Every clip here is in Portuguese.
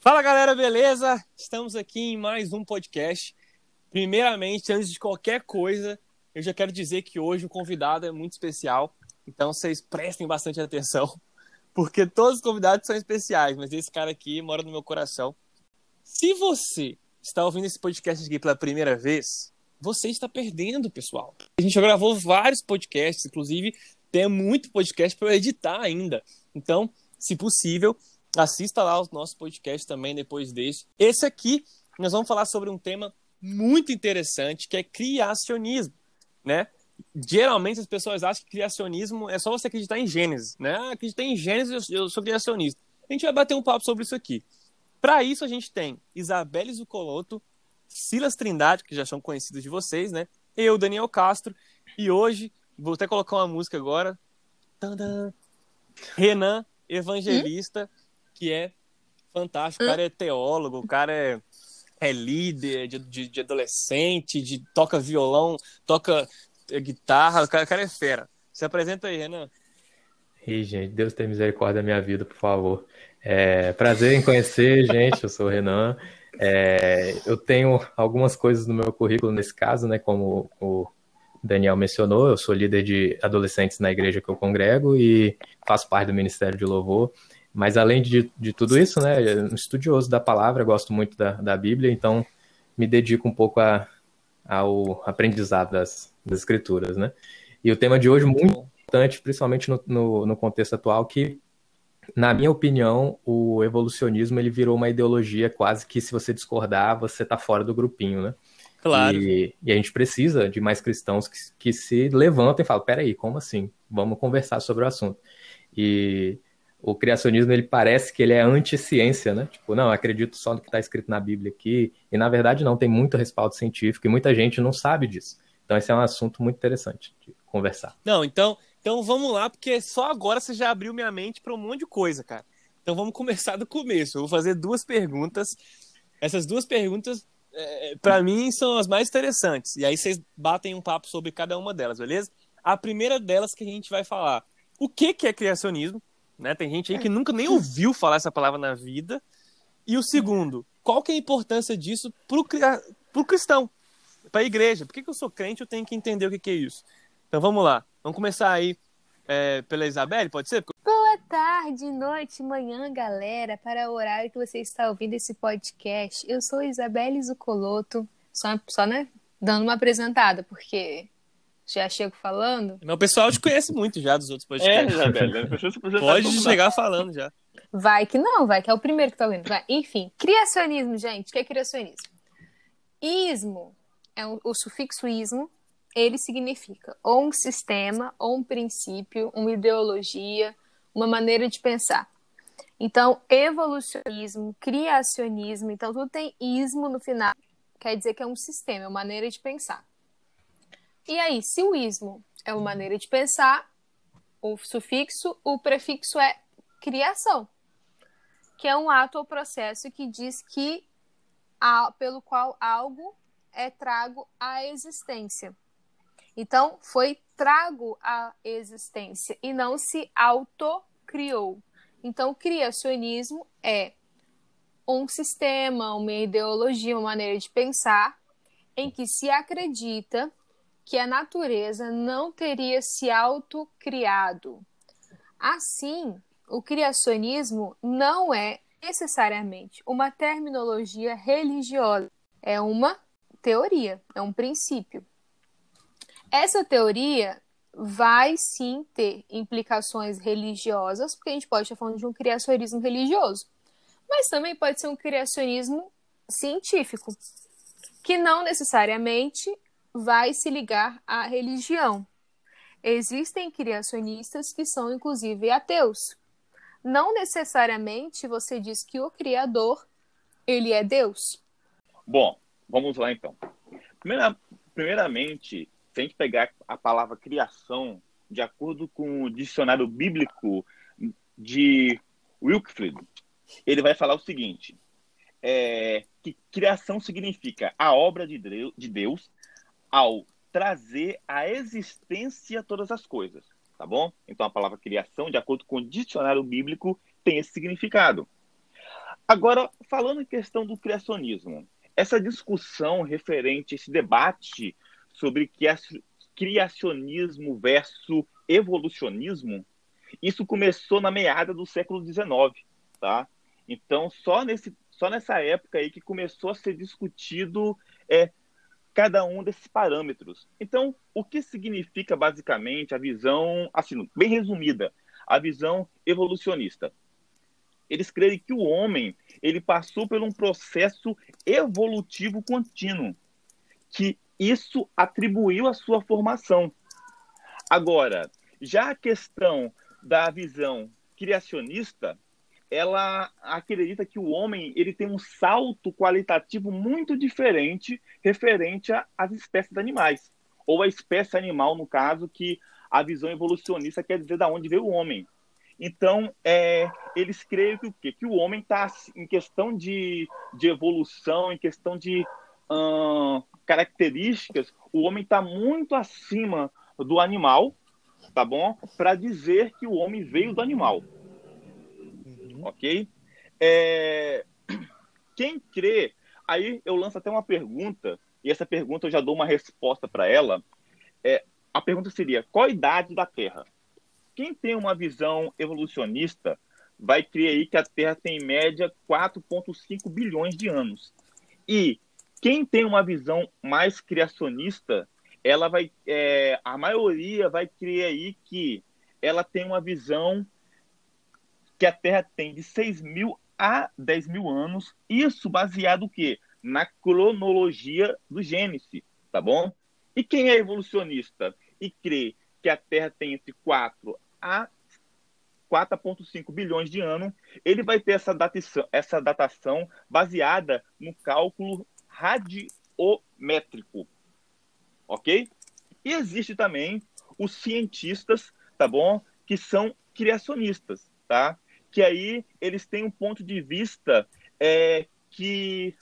Fala galera, beleza? Estamos aqui em mais um podcast. Primeiramente, antes de qualquer coisa, eu já quero dizer que hoje o convidado é muito especial, então vocês prestem bastante atenção, porque todos os convidados são especiais, mas esse cara aqui mora no meu coração. Se você está ouvindo esse podcast aqui pela primeira vez, você está perdendo, pessoal. A gente já gravou vários podcasts, inclusive tem muito podcast para editar ainda. Então, se possível, Assista lá o nosso podcast também depois desse. Esse aqui, nós vamos falar sobre um tema muito interessante, que é criacionismo, né? Geralmente as pessoas acham que criacionismo é só você acreditar em Gênesis, né? Ah, acreditar em Gênesis, eu sou criacionista. A gente vai bater um papo sobre isso aqui. Para isso, a gente tem Isabelle Zucoloto, Silas Trindade, que já são conhecidos de vocês, né? Eu, Daniel Castro, e hoje, vou até colocar uma música agora. Tadã, Renan, evangelista. Hum? que é fantástico. O cara é teólogo, o cara é, é líder de, de, de adolescente, de, toca violão, toca é, guitarra, o cara, o cara é fera. Se apresenta aí, Renan. Ih, gente, Deus tenha misericórdia da minha vida, por favor. É, prazer em conhecer, gente. Eu sou o Renan. É, eu tenho algumas coisas no meu currículo nesse caso, né? Como o Daniel mencionou, eu sou líder de adolescentes na igreja que eu congrego e faço parte do Ministério de Louvor. Mas além de, de tudo isso, né, um estudioso da palavra, gosto muito da, da Bíblia, então me dedico um pouco a, ao aprendizado das, das escrituras, né? E o tema de hoje muito importante, principalmente no, no, no, contexto atual, que, na minha opinião, o evolucionismo ele virou uma ideologia quase que se você discordar, você está fora do grupinho, né? Claro. E, e, a gente precisa de mais cristãos que, que se levantem e falam, peraí, como assim? Vamos conversar sobre o assunto. E o criacionismo ele parece que ele é anti-ciência, né? Tipo, não, acredito só no que está escrito na Bíblia aqui. E na verdade não, tem muito respaldo científico e muita gente não sabe disso. Então esse é um assunto muito interessante de conversar. Não, então, então vamos lá, porque só agora você já abriu minha mente para um monte de coisa, cara. Então vamos começar do começo. Eu vou fazer duas perguntas. Essas duas perguntas, é, para mim, são as mais interessantes. E aí vocês batem um papo sobre cada uma delas, beleza? A primeira delas que a gente vai falar. O que, que é criacionismo? Né? Tem gente aí que nunca nem ouviu falar essa palavra na vida. E o segundo, qual que é a importância disso pro, pro cristão, para a igreja? Por que, que eu sou crente eu tenho que entender o que, que é isso? Então vamos lá, vamos começar aí é, pela Isabelle, pode ser? Boa tarde, noite, manhã, galera, para o horário que você está ouvindo esse podcast. Eu sou Isabelle Zucoloto, só, só né, dando uma apresentada, porque já chego falando. O pessoal te conhece muito já dos outros podcasts. É, Isabelle, Pode chegar falando já. Vai que não, vai que é o primeiro que tá lendo. Vai. Enfim, criacionismo, gente. O que é criacionismo? Ismo, é o, o sufixo ismo, ele significa ou um sistema, ou um princípio, uma ideologia, uma maneira de pensar. Então, evolucionismo, criacionismo, então tudo tem ismo no final, quer dizer que é um sistema, é uma maneira de pensar. E aí, se o ismo é uma maneira de pensar, o sufixo, o prefixo é criação, que é um ato ou processo que diz que pelo qual algo é trago à existência. Então, foi trago à existência e não se autocriou. Então, criacionismo é um sistema, uma ideologia, uma maneira de pensar em que se acredita que a natureza não teria se autocriado. Assim, o criacionismo não é necessariamente uma terminologia religiosa, é uma teoria, é um princípio. Essa teoria vai sim ter implicações religiosas, porque a gente pode estar falando de um criacionismo religioso, mas também pode ser um criacionismo científico, que não necessariamente vai se ligar à religião. Existem criacionistas que são, inclusive, ateus. Não necessariamente você diz que o Criador, ele é Deus. Bom, vamos lá então. Primeira, primeiramente, se a gente pegar a palavra criação, de acordo com o dicionário bíblico de Wilkfried, ele vai falar o seguinte: é, que criação significa a obra de Deus ao trazer à existência todas as coisas, tá bom? Então a palavra criação, de acordo com o dicionário bíblico, tem esse significado. Agora, falando em questão do criacionismo, essa discussão referente, esse debate sobre criacionismo versus evolucionismo, isso começou na meada do século XIX, tá? Então, só, nesse, só nessa época aí que começou a ser discutido é, cada um desses parâmetros. Então, o que significa basicamente a visão, assim, bem resumida, a visão evolucionista? Eles creem que o homem ele passou por um processo evolutivo contínuo, que isso atribuiu a sua formação. Agora, já a questão da visão criacionista, ela acredita que o homem ele tem um salto qualitativo muito diferente referente às espécies animais, ou a espécie animal, no caso, que a visão evolucionista quer dizer da onde veio o homem. Então, é, eles creem que o quê? Que o homem está, em questão de, de evolução, em questão de características, o homem está muito acima do animal, tá bom? Para dizer que o homem veio do animal. Uhum. Ok? É... Quem crê, aí eu lanço até uma pergunta, e essa pergunta eu já dou uma resposta para ela. É, a pergunta seria: qual a idade da Terra? Quem tem uma visão evolucionista vai crer aí que a Terra tem em média 4,5 bilhões de anos. E quem tem uma visão mais criacionista, ela vai, é, a maioria vai crer aí que ela tem uma visão que a Terra tem de 6 mil a 10 mil anos. Isso baseado o quê? Na cronologia do Gênesis, tá bom? E quem é evolucionista e crê que a Terra tem entre 4 a 4,5 bilhões de anos, ele vai ter essa datação, essa datação baseada no cálculo radiométrico. Ok? E existe também os cientistas, tá bom? Que são criacionistas, tá? Que aí eles têm um ponto de vista é, que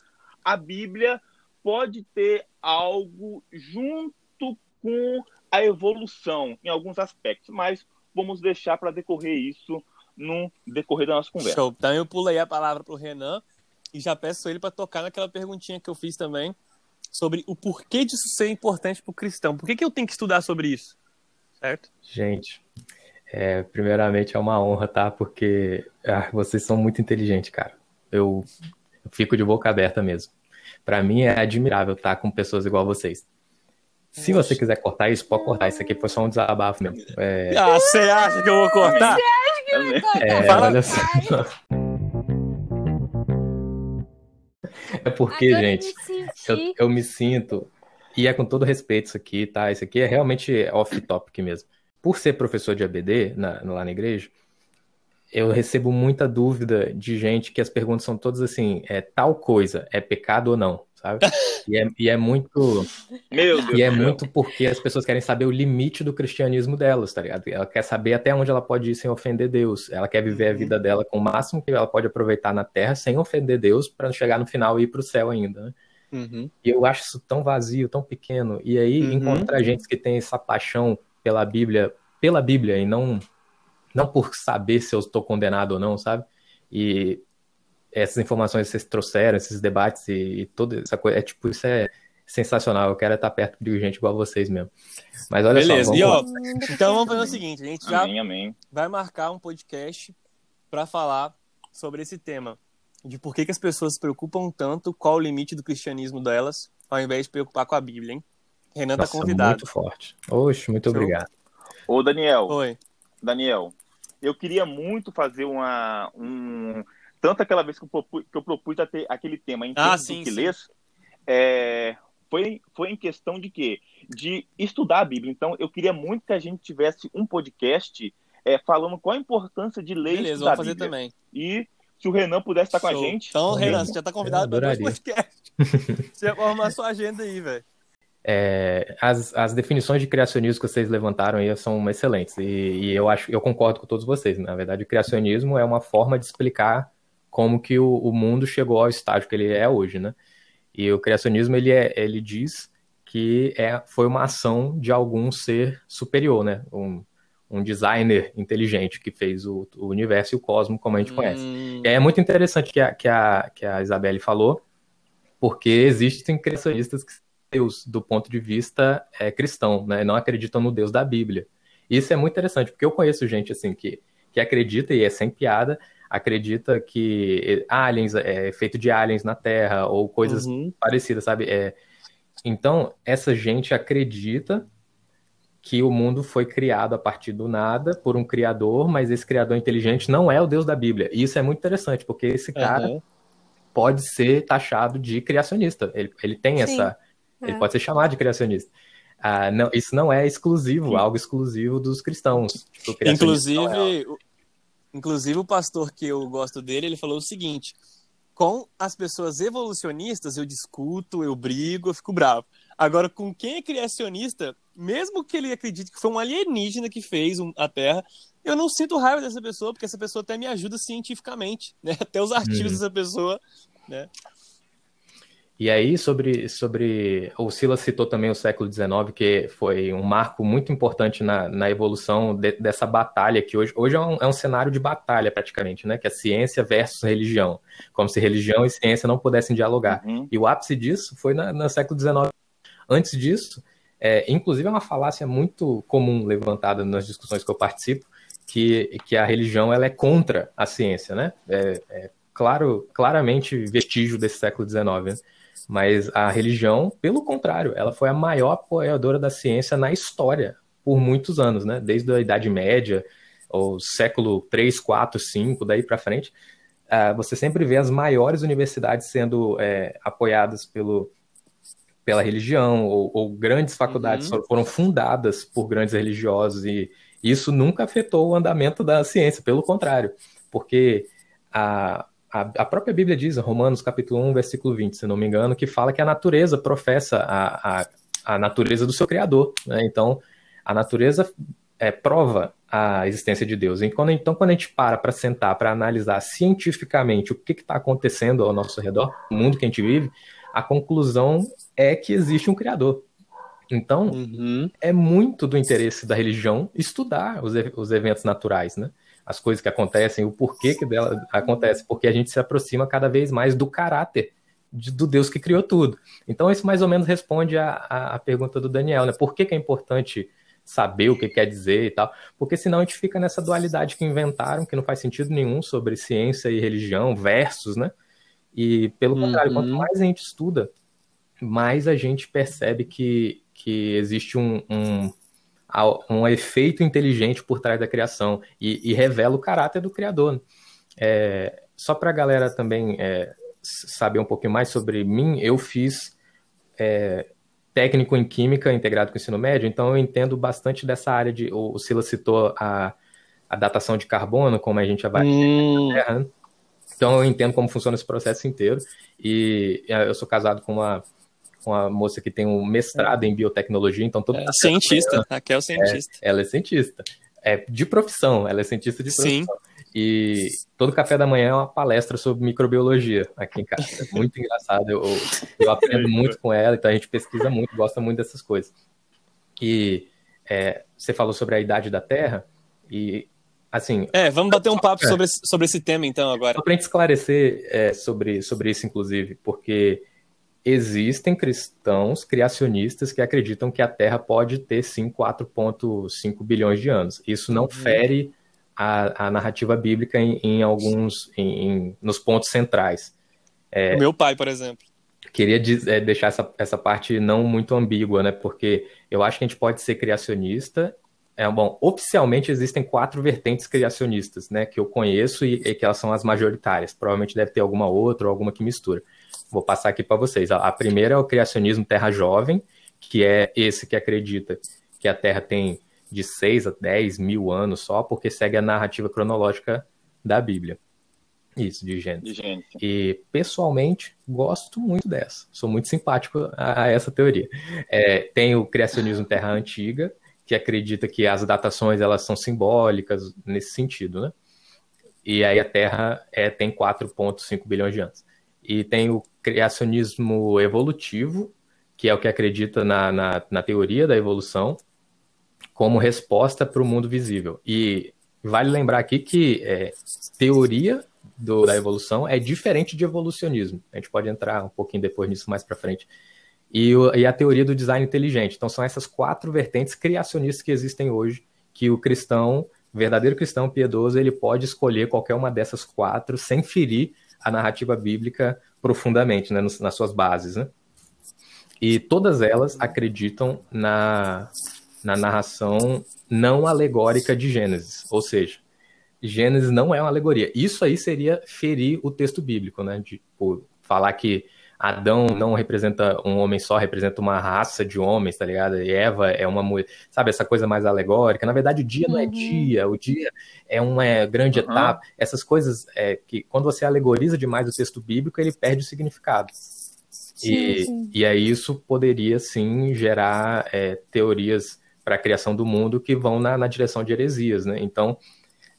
a Bíblia pode ter algo junto com a evolução em alguns aspectos, mas vamos deixar para decorrer isso no decorrer da nossa conversa. Show. Então eu pulei a palavra para o Renan e já peço ele para tocar naquela perguntinha que eu fiz também sobre o porquê disso ser importante para o cristão. Por que, que eu tenho que estudar sobre isso? Certo? Gente, é, primeiramente é uma honra, tá? Porque ah, vocês são muito inteligentes, cara. Eu, eu fico de boca aberta mesmo. Para mim é admirável estar com pessoas igual vocês. Se você quiser cortar isso, pode cortar. Isso aqui foi só um desabafo mesmo. É... Ah, você acha que eu vou cortar? Você acha que eu vou cortar? É, olha só. É porque, Agora gente, me eu, eu me sinto, e é com todo respeito isso aqui, tá? Isso aqui é realmente off-topic mesmo. Por ser professor de ABD na- lá na igreja, eu recebo muita dúvida de gente que as perguntas são todas assim, é tal coisa, é pecado ou não, sabe? E é, e é muito, Meu Deus e é muito porque as pessoas querem saber o limite do cristianismo delas, tá ligado? Ela quer saber até onde ela pode ir sem ofender Deus. Ela quer viver a Uhum. vida dela com o máximo que ela pode aproveitar na terra sem ofender Deus para chegar no final e ir pro céu ainda, né? Uhum. E eu acho isso tão vazio, tão pequeno. E aí Uhum. encontrar gente que tem essa paixão pela Bíblia, pela Bíblia e não não por saber se eu estou condenado ou não, sabe? E essas informações que vocês trouxeram, esses debates e, e toda essa coisa, é tipo, isso é sensacional. Eu quero estar perto de gente igual vocês mesmo. Mas olha Beleza, só, e vamos ó, lá. então vamos fazer o seguinte, a gente já Amém, amém. vai marcar um podcast para falar sobre esse tema, de por que, que as pessoas se preocupam tanto, qual o limite do cristianismo delas, ao invés de preocupar com a Bíblia, hein? Renan tá Nossa, convidado. muito forte. Oxe, muito Show. obrigado. Ô, Daniel, Oi. Daniel, eu queria muito fazer uma. Um, tanto aquela vez que eu propus, que eu propus a ter aquele tema em Ah, sim, que sim. lês, é, foi, foi em questão de quê? De estudar a Bíblia. Então, eu queria muito que a gente tivesse um podcast é, falando qual a importância de ler e Beleza, estudar vamos fazer a Bíblia. também. E se o Renan pudesse estar com a gente. Então. Renan, você já tá convidado para dois adoraria. podcasts. Você já pode arrumar sua agenda aí, velho. É, as, as definições de criacionismo que vocês levantaram aí são excelentes e, e eu acho, eu concordo com todos vocês. Na verdade, o criacionismo é uma forma de explicar como que o, o mundo chegou ao estágio que ele é hoje, né? E o criacionismo ele, é, ele diz que é, foi uma ação de algum ser superior, né? Um, um designer inteligente que fez o, o, universo e o cosmos como a gente hum. conhece. E aí é muito interessante que a, que a, que a Isabelle falou, porque existem criacionistas que Deus do ponto de vista é, cristão, né? Não acreditam no Deus da Bíblia. Isso é muito interessante, porque eu conheço gente assim que, que acredita, e é sem piada, acredita que aliens é feito de aliens na Terra ou coisas uhum. parecidas, sabe? É, então, essa gente acredita que o mundo foi criado a partir do nada por um criador, mas esse criador inteligente não é o Deus da Bíblia. E isso é muito interessante, porque esse cara uhum. pode ser taxado de criacionista. Ele, ele tem Sim. essa. Ele é. pode ser chamado de criacionista. Ah, não, isso não é exclusivo, Sim. algo exclusivo dos cristãos. Tipo, inclusive, é inclusive, o pastor que eu gosto dele, ele falou o seguinte: com as pessoas evolucionistas, eu discuto, eu brigo, eu fico bravo. Agora, com quem é criacionista, mesmo que ele acredite que foi um alienígena que fez a Terra, eu não sinto raiva dessa pessoa, porque essa pessoa até me ajuda cientificamente, né? Até os artigos uhum. dessa pessoa, né? E aí, sobre, sobre. O Silas citou também o século XIX, que foi um marco muito importante na, na evolução de, dessa batalha, que hoje, hoje é, um, é um cenário de batalha, praticamente, né? Que é ciência versus religião. Como se religião e ciência não pudessem dialogar. Uhum. E o ápice disso foi na, no século XIX. Antes disso, é, inclusive é uma falácia muito comum levantada nas discussões que eu participo, que, que a religião ela é contra a ciência, né? É, é claro, claramente vestígio desse século XIX. Né? Mas a religião, pelo contrário, ela foi a maior apoiadora da ciência na história por muitos anos, né? Desde a Idade Média, ou século 3, 4, 5, daí para frente, uh, você sempre vê as maiores universidades sendo é, apoiadas pelo, pela religião, ou, ou grandes faculdades uhum. foram fundadas por grandes religiosos, e isso nunca afetou o andamento da ciência, pelo contrário, porque a, a, própria Bíblia diz, Romanos capítulo 1, versículo 20, se não me engano, que fala que a natureza professa a, a, a natureza do seu Criador. Né? Então, a natureza é, prova a existência de Deus. E quando, então, quando a gente para para sentar, para analisar cientificamente o que está acontecendo ao nosso redor, no mundo que a gente vive, a conclusão é que existe um Criador. Então, uhum. é muito do interesse da religião estudar os, os eventos naturais, né? As coisas que acontecem, o porquê que dela acontece, porque a gente se aproxima cada vez mais do caráter de, do Deus que criou tudo. Então, isso mais ou menos responde à, pergunta do Daniel, né? Por que, que é importante saber o que quer dizer e tal? Porque senão a gente fica nessa dualidade que inventaram, que não faz sentido nenhum sobre ciência e religião, versus, né? E, pelo uhum. contrário, quanto mais a gente estuda, mais a gente percebe que, que existe um, um um efeito inteligente por trás da criação e, e revela o caráter do criador. É, só para a galera também é, saber um pouquinho mais sobre mim, eu fiz é, técnico em química integrado com o ensino médio, então eu entendo bastante dessa área de. O Silas citou a, a datação de carbono, como a gente avalia hum. Terra. Né? Então eu entendo como funciona esse processo inteiro. E eu sou casado com uma uma moça que tem um mestrado é. em biotecnologia, então todo é, cientista, Raquel é cientista. É, ela é cientista. É de profissão, ela é cientista de profissão. Sim. E todo café da manhã é uma palestra sobre microbiologia aqui em casa. É muito engraçado, eu, eu aprendo muito com ela, então a gente pesquisa muito, gosta muito dessas coisas. E é, você falou sobre a idade da Terra, e assim. É, vamos bater um papo é, sobre, esse, sobre esse tema então agora. Só para gente esclarecer é, sobre, sobre isso, inclusive, porque existem cristãos criacionistas que acreditam que a Terra pode ter sim 4,5 bilhões de anos. Isso não uhum. fere a, a narrativa bíblica em, em alguns em, em, nos pontos centrais. É, o meu pai, por exemplo. Queria é, deixar essa, essa parte não muito ambígua, né? Porque eu acho que a gente pode ser criacionista. É, bom, oficialmente existem quatro vertentes criacionistas, né? Que eu conheço e, e que elas são as majoritárias. Provavelmente deve ter alguma outra ou alguma que mistura. Vou passar aqui para vocês. A primeira é o criacionismo terra jovem, que é esse que acredita que a Terra tem de 6 a 10 mil anos só, porque segue a narrativa cronológica da Bíblia. Isso, de Gênesis. De Gênesis. E, pessoalmente, gosto muito dessa. Sou muito simpático a, a essa teoria. É, tem o criacionismo terra antiga, que acredita que as datações elas são simbólicas nesse sentido, né? E aí a Terra é, tem 4,5 bilhões de anos. E tem o criacionismo evolutivo, que é o que acredita na, na, na teoria da evolução, como resposta para o mundo visível. E vale lembrar aqui que é, teoria do, da evolução é diferente de evolucionismo. A gente pode entrar um pouquinho depois nisso mais para frente. E, o, e, a teoria do design inteligente. Então, são essas quatro vertentes criacionistas que existem hoje, que o cristão, verdadeiro cristão piedoso, ele pode escolher qualquer uma dessas quatro sem ferir a narrativa bíblica profundamente, né, nas suas bases. Né? E todas elas acreditam na, na narração não alegórica de Gênesis, ou seja, Gênesis não é uma alegoria. Isso aí seria ferir o texto bíblico, né? De tipo, falar que Adão não representa um homem só, representa uma raça de homens, tá ligado? E Eva é uma mulher, sabe, essa coisa mais alegórica. Na verdade, o dia uhum. não é uhum. dia, o dia é uma grande uhum. etapa. Essas coisas é que, quando você alegoriza demais o texto bíblico, ele perde o significado. Sim, e, sim. e aí isso poderia, sim, gerar é, teorias para a criação do mundo que vão na, na direção de heresias, né? Então,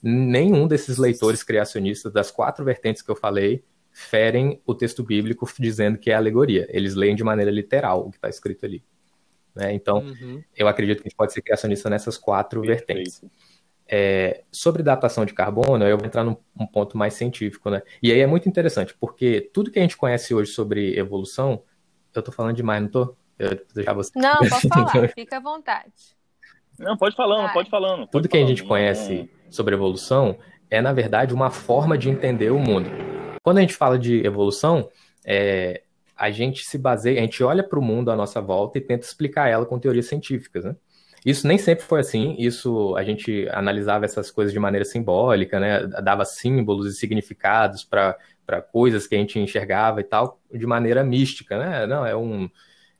nenhum desses leitores criacionistas das quatro vertentes que eu falei ferem o texto bíblico dizendo que é alegoria. Eles leem de maneira literal o que está escrito ali. Né? Então, uhum. eu acredito que a gente pode ser criacionista nessas quatro Perfeito. vertentes. É, sobre datação de carbono, eu vou entrar num um ponto mais científico, né? E aí é muito interessante, porque tudo que a gente conhece hoje sobre evolução, eu tô falando demais, não tô? Eu deixar você... Não, pode falar, fica à vontade. Não, pode falando, pode falando. Pode tudo que falando. a gente conhece sobre evolução é, na verdade, uma forma de entender o mundo. Quando a gente fala de evolução, é, a gente se baseia, a gente olha para o mundo à nossa volta e tenta explicar ela com teorias científicas, né? Isso nem sempre foi assim, isso a gente analisava essas coisas de maneira simbólica, né? Dava símbolos e significados para coisas que a gente enxergava e tal, de maneira mística, né? Não, é um.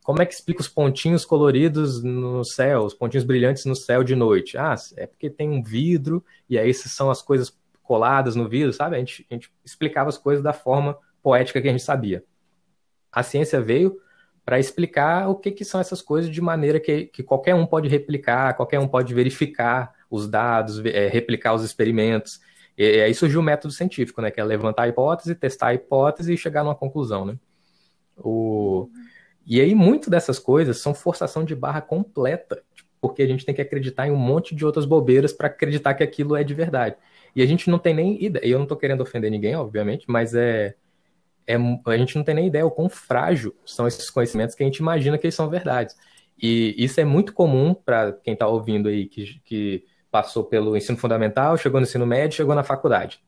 Como é que explica os pontinhos coloridos no céu, os pontinhos brilhantes no céu de noite? Ah, é porque tem um vidro e aí essas são as coisas coladas no vidro, sabe? A gente, a gente explicava as coisas da forma poética que a gente sabia. A ciência veio para explicar o que, que são essas coisas de maneira que, que qualquer um pode replicar, qualquer um pode verificar os dados, é, replicar os experimentos. E, e, aí surgiu o método científico, né? Que é levantar a hipótese, testar a hipótese e chegar numa conclusão, né? O... E aí, muito dessas coisas são forçação de barra completa, porque a gente tem que acreditar em um monte de outras bobeiras para acreditar que aquilo é de verdade. E a gente não tem nem ideia, eu não estou querendo ofender ninguém, obviamente, mas é, é, a gente não tem nem ideia o quão frágil são esses conhecimentos que a gente imagina que eles são verdades. E isso é muito comum para quem está ouvindo aí, que, que passou pelo ensino fundamental, chegou no ensino médio, chegou na faculdade.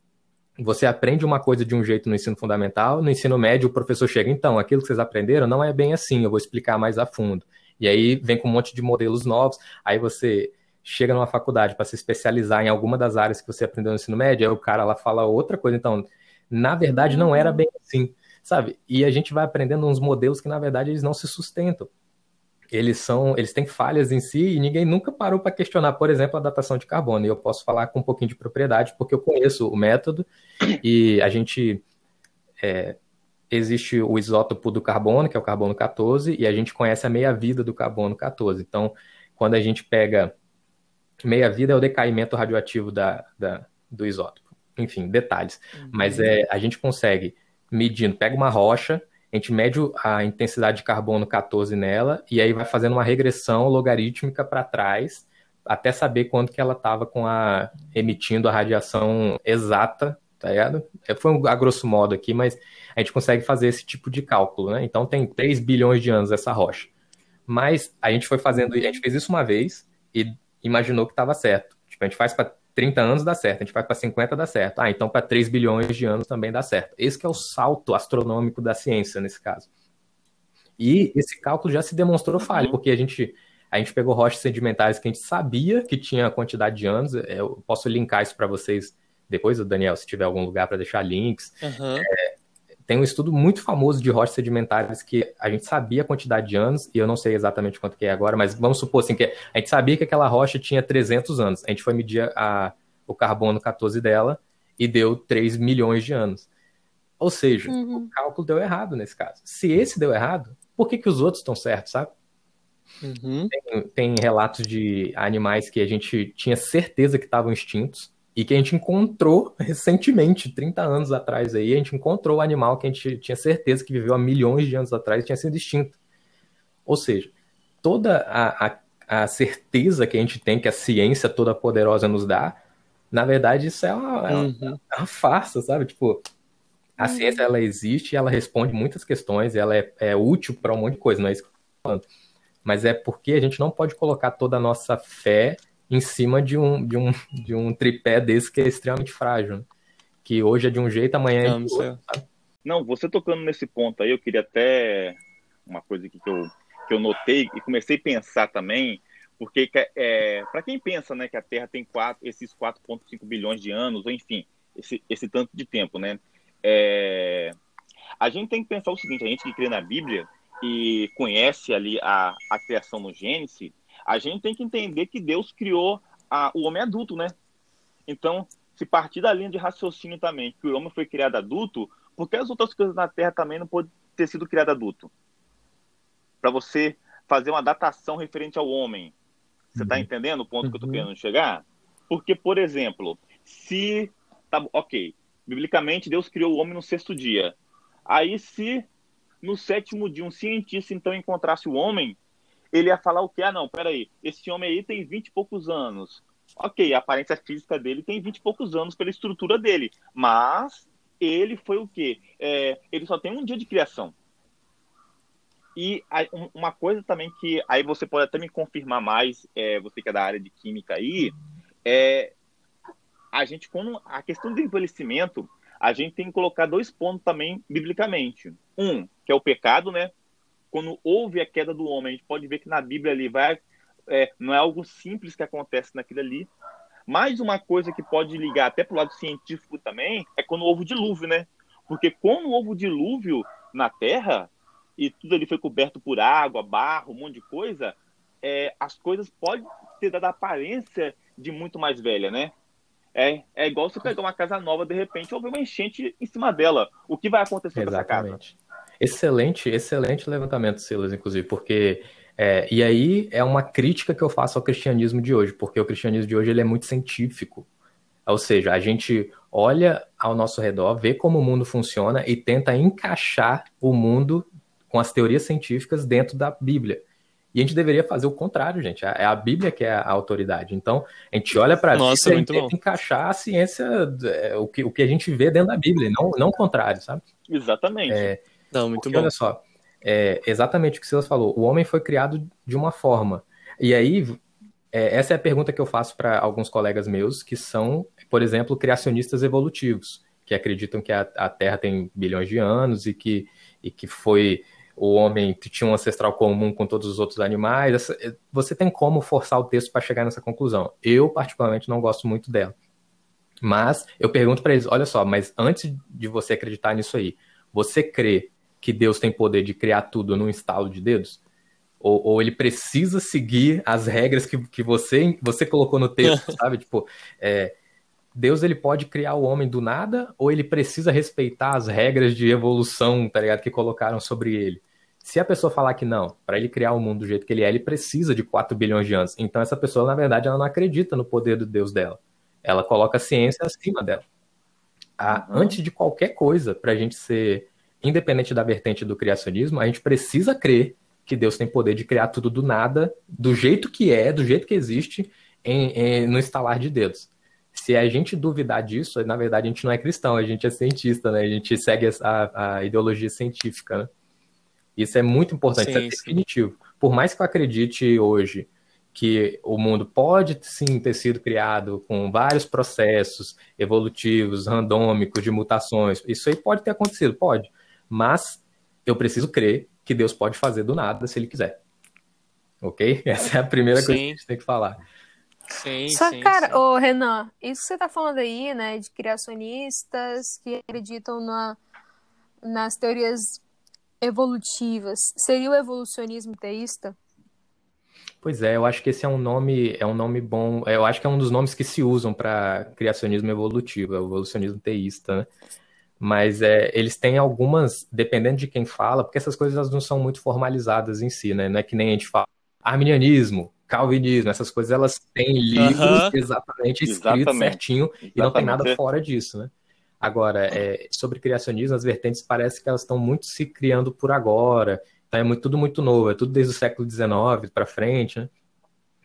Você aprende uma coisa de um jeito no ensino fundamental, no ensino médio o professor chega, então, aquilo que vocês aprenderam não é bem assim, eu vou explicar mais a fundo. E aí vem com um monte de modelos novos, aí você chega numa faculdade para se especializar em alguma das áreas que você aprendeu no ensino médio, aí o cara lá fala outra coisa. Então, na verdade, não era bem assim, sabe? E a gente vai aprendendo uns modelos que, na verdade, eles não se sustentam. Eles são, eles têm falhas em si e ninguém nunca parou para questionar, por exemplo, a datação de carbono. E eu posso falar com um pouquinho de propriedade porque eu conheço o método e a gente é, existe o isótopo do carbono, que é o carbono 14, e a gente conhece a meia-vida do carbono 14. Então, quando a gente pega meia-vida é o decaimento radioativo da, da, do isótopo. Enfim, detalhes. Uhum. Mas é, a gente consegue, medindo, pega uma rocha, a gente mede a intensidade de carbono 14 nela, e aí vai fazendo uma regressão logarítmica para trás, até saber quanto que ela estava com a emitindo a radiação exata, tá ligado? É, foi um, a grosso modo aqui, mas a gente consegue fazer esse tipo de cálculo, né? Então tem 3 bilhões de anos essa rocha. Mas a gente foi fazendo, a gente fez isso uma vez, e imaginou que estava certo. Tipo, a gente faz para 30 anos dá certo, a gente faz para 50 dá certo. Ah, então para 3 bilhões de anos também dá certo. Esse é o salto astronômico da ciência nesse caso. E esse cálculo já se demonstrou falho, porque a gente a gente pegou rochas sedimentares que a gente sabia que tinha quantidade de anos. É, eu posso linkar isso para vocês depois, Daniel, se tiver algum lugar para deixar links. Uhum. É, tem um estudo muito famoso de rochas sedimentares que a gente sabia a quantidade de anos, e eu não sei exatamente quanto que é agora, mas vamos supor assim, que a gente sabia que aquela rocha tinha 300 anos. A gente foi medir a, o carbono 14 dela e deu 3 milhões de anos. Ou seja, uhum. o cálculo deu errado nesse caso. Se esse deu errado, por que, que os outros estão certos, sabe? Uhum. Tem, tem relatos de animais que a gente tinha certeza que estavam extintos, e que a gente encontrou recentemente, 30 anos atrás aí, a gente encontrou o animal que a gente tinha certeza que viveu há milhões de anos atrás e tinha sido extinto. Ou seja, toda a, a, a certeza que a gente tem que a ciência toda poderosa nos dá, na verdade, isso é uma, é uma, Uhum. é uma farsa, sabe? Tipo, a Uhum. ciência ela existe, ela responde muitas questões, ela é, é útil para um monte de coisa, não é isso que eu tô falando. Mas é porque a gente não pode colocar toda a nossa fé em cima de um, de um, de um tripé desse que é extremamente frágil, né? que hoje é de um jeito, amanhã é Não, de isso outro. é- Não, você tocando nesse ponto aí, eu queria até uma coisa aqui que eu, que eu notei e comecei a pensar também, porque é, para quem pensa né, que a Terra tem quatro, esses 4,5 bilhões de anos, ou enfim, esse, esse tanto de tempo, né? É, a gente tem que pensar o seguinte: a gente que crê na Bíblia e conhece ali a, a criação no Gênesis, a gente tem que entender que Deus criou a, o homem adulto, né? Então, se partir da linha de raciocínio também, que o homem foi criado adulto, por que as outras coisas na Terra também não podem ter sido criado adulto? Para você fazer uma datação referente ao homem. Você está Uhum. entendendo o ponto que eu estou Uhum. querendo chegar? Porque, por exemplo, se. Tá, ok, biblicamente Deus criou o homem no sexto dia. Aí, se no sétimo dia um cientista então encontrasse o homem, ele ia falar o quê? Ah, não, peraí, esse homem aí tem 20 e poucos anos. Ok, a aparência física dele tem 20 e poucos anos pela estrutura dele, mas ele foi o quê? É, ele só tem um dia de criação. E um- uma coisa também que aí você pode até me confirmar mais, é, você que é da área de química aí, é a gente quando a questão do envelhecimento, a gente tem que colocar dois pontos também biblicamente. Um, que é o pecado, né? Quando houve a queda do homem, a gente pode ver que na Bíblia ali vai é, não é algo simples que acontece naquilo ali. Mais uma coisa que pode ligar até para o lado científico também é quando houve o dilúvio, né? Porque quando houve o dilúvio na Terra e tudo ali foi coberto por água, barro, um monte de coisa, é, as coisas podem ter dado a aparência de muito mais velha, né? É, é igual você pegar uma casa nova, de repente, houve uma enchente em cima dela. O que vai acontecer com essa casa? Excelente, excelente levantamento, Silas, inclusive, porque é, e aí é uma crítica que eu faço ao cristianismo de hoje, porque o cristianismo de hoje ele é muito científico. Ou seja, a gente olha ao nosso redor, vê como o mundo funciona e tenta encaixar o mundo com as teorias científicas dentro da Bíblia. E a gente deveria fazer o contrário, gente. É a Bíblia que é a autoridade. Então, a gente olha para a Bíblia e tenta bom. encaixar a ciência, é, o que, o que a gente vê dentro da Bíblia, não, não o contrário, sabe? Exatamente. É, Não, muito porque, bom. olha só, é exatamente o que o Silas falou. O homem foi criado de uma forma. E aí, é, essa é a pergunta que eu faço para alguns colegas meus que são, por exemplo, criacionistas evolutivos, que acreditam que a, a Terra tem bilhões de anos e que, e que foi o homem que tinha um ancestral comum com todos os outros animais. Essa- é, você tem como forçar o texto para chegar nessa conclusão. Eu, particularmente, não gosto muito dela. Mas eu pergunto para eles: olha só, mas antes de você acreditar nisso aí, você crê que Deus tem poder de criar tudo num estalo de dedos? Ou, ou ele precisa seguir as regras que, que você, você colocou no texto, sabe? Tipo, é, Deus ele pode criar o homem do nada ou ele precisa respeitar as regras de evolução, tá ligado? Que colocaram sobre ele. Se a pessoa falar que não, para ele criar o mundo do jeito que ele é, ele precisa de 4 bilhões de anos. Então essa pessoa, na verdade, ela não acredita no poder do Deus dela. Ela coloca a ciência acima dela. A-. Antes de qualquer coisa, para a gente ser independente da vertente do criacionismo, a gente precisa crer que Deus tem poder de criar tudo do nada, do jeito que é, do jeito que existe, em, em- no estalar de dedos. Se a gente duvidar disso, na verdade a gente não é cristão, a gente é cientista, né? A gente segue a, a ideologia científica, né? Isso é muito importante, isso é Sim, sim. definitivo. Por mais que eu acredite hoje que o mundo pode sim ter sido criado com vários processos evolutivos, randômicos, de mutações, isso aí pode ter acontecido, pode. Mas eu preciso crer que Deus pode fazer do nada se ele quiser. Ok? Essa é a primeira coisa que a Sim. gente tem que falar. Sim, Só, sim, cara, sim. ô Renan, isso que você tá falando aí, né, de criacionistas que acreditam na, nas teorias evolutivas, seria o evolucionismo teísta? Pois é, eu acho que esse é um nome, é um nome bom. Eu acho que é um dos nomes que se usam para criacionismo evolutivo, é o evolucionismo teísta, né? Mas é, eles têm algumas, dependendo de quem fala, porque essas coisas elas não são muito formalizadas em si, né? Não é que nem a gente fala arminianismo, calvinismo, essas coisas elas têm livros Aham. exatamente escritos Exatamente. certinho e não tem nada Exatamente. fora disso, né? Agora, é, sobre criacionismo, as vertentes parece que elas estão muito se criando por agora, Então é muito, tudo muito novo, é tudo desde o século XIX para frente, né?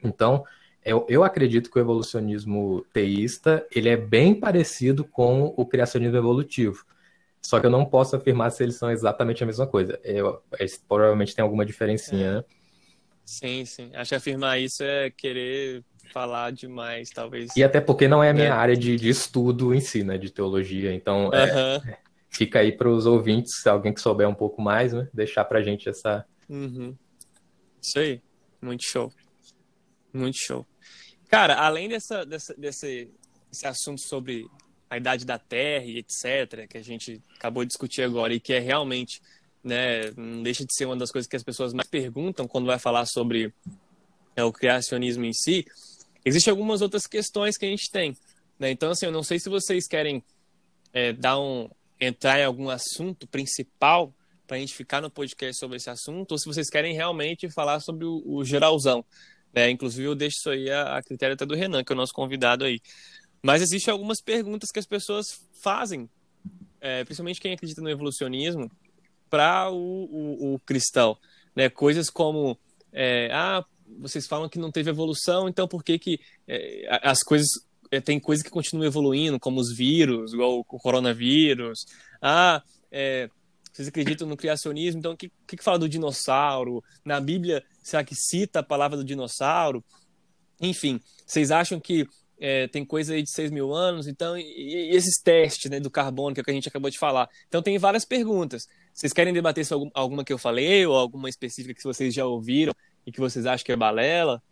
Então, eu, eu acredito que o evolucionismo teísta ele é bem parecido com o criacionismo evolutivo. Só que eu não posso afirmar se eles são exatamente a mesma coisa. Eu, eles provavelmente tem alguma diferencinha, é. né? Sim, sim. Acho que afirmar isso é querer falar demais, talvez. E até porque não é a minha é. área de, de, estudo em si, né? De teologia. Então, é, fica aí para os ouvintes, se alguém que souber um pouco mais, né? Deixar para gente essa. Uhum. Isso aí. Muito show. Muito show. Cara, além dessa, dessa, desse, desse assunto sobre a idade da Terra e etc., que a gente acabou de discutir agora e que é realmente, né, não deixa de ser uma das coisas que as pessoas mais perguntam quando vai falar sobre é, o criacionismo em si, existem algumas outras questões que a gente tem. Né? Então, assim, eu não sei se vocês querem é, dar um, entrar em algum assunto principal para a gente ficar no podcast sobre esse assunto, ou se vocês querem realmente falar sobre o, o geralzão. Né? Inclusive, eu deixo isso aí a, a critério até do Renan, que é o nosso convidado aí. Mas existem algumas perguntas que as pessoas fazem, é, principalmente quem acredita no evolucionismo, para o, o, o, cristão. Né? Coisas como, é, ah, vocês falam que não teve evolução, então por que, que é, as coisas. É, tem coisas que continuam evoluindo, como os vírus, igual o coronavírus. Ah, é, vocês acreditam no criacionismo, então o que, que, fala do dinossauro? Na Bíblia, será que cita a palavra do dinossauro? Enfim, vocês acham que é, tem coisa aí de 6 mil anos, então, e, e esses testes né, do carbono, que, é que a gente acabou de falar. Então, tem várias perguntas. Vocês querem debater sobre alguma que eu falei, ou alguma específica que vocês já ouviram e que vocês acham que é balela?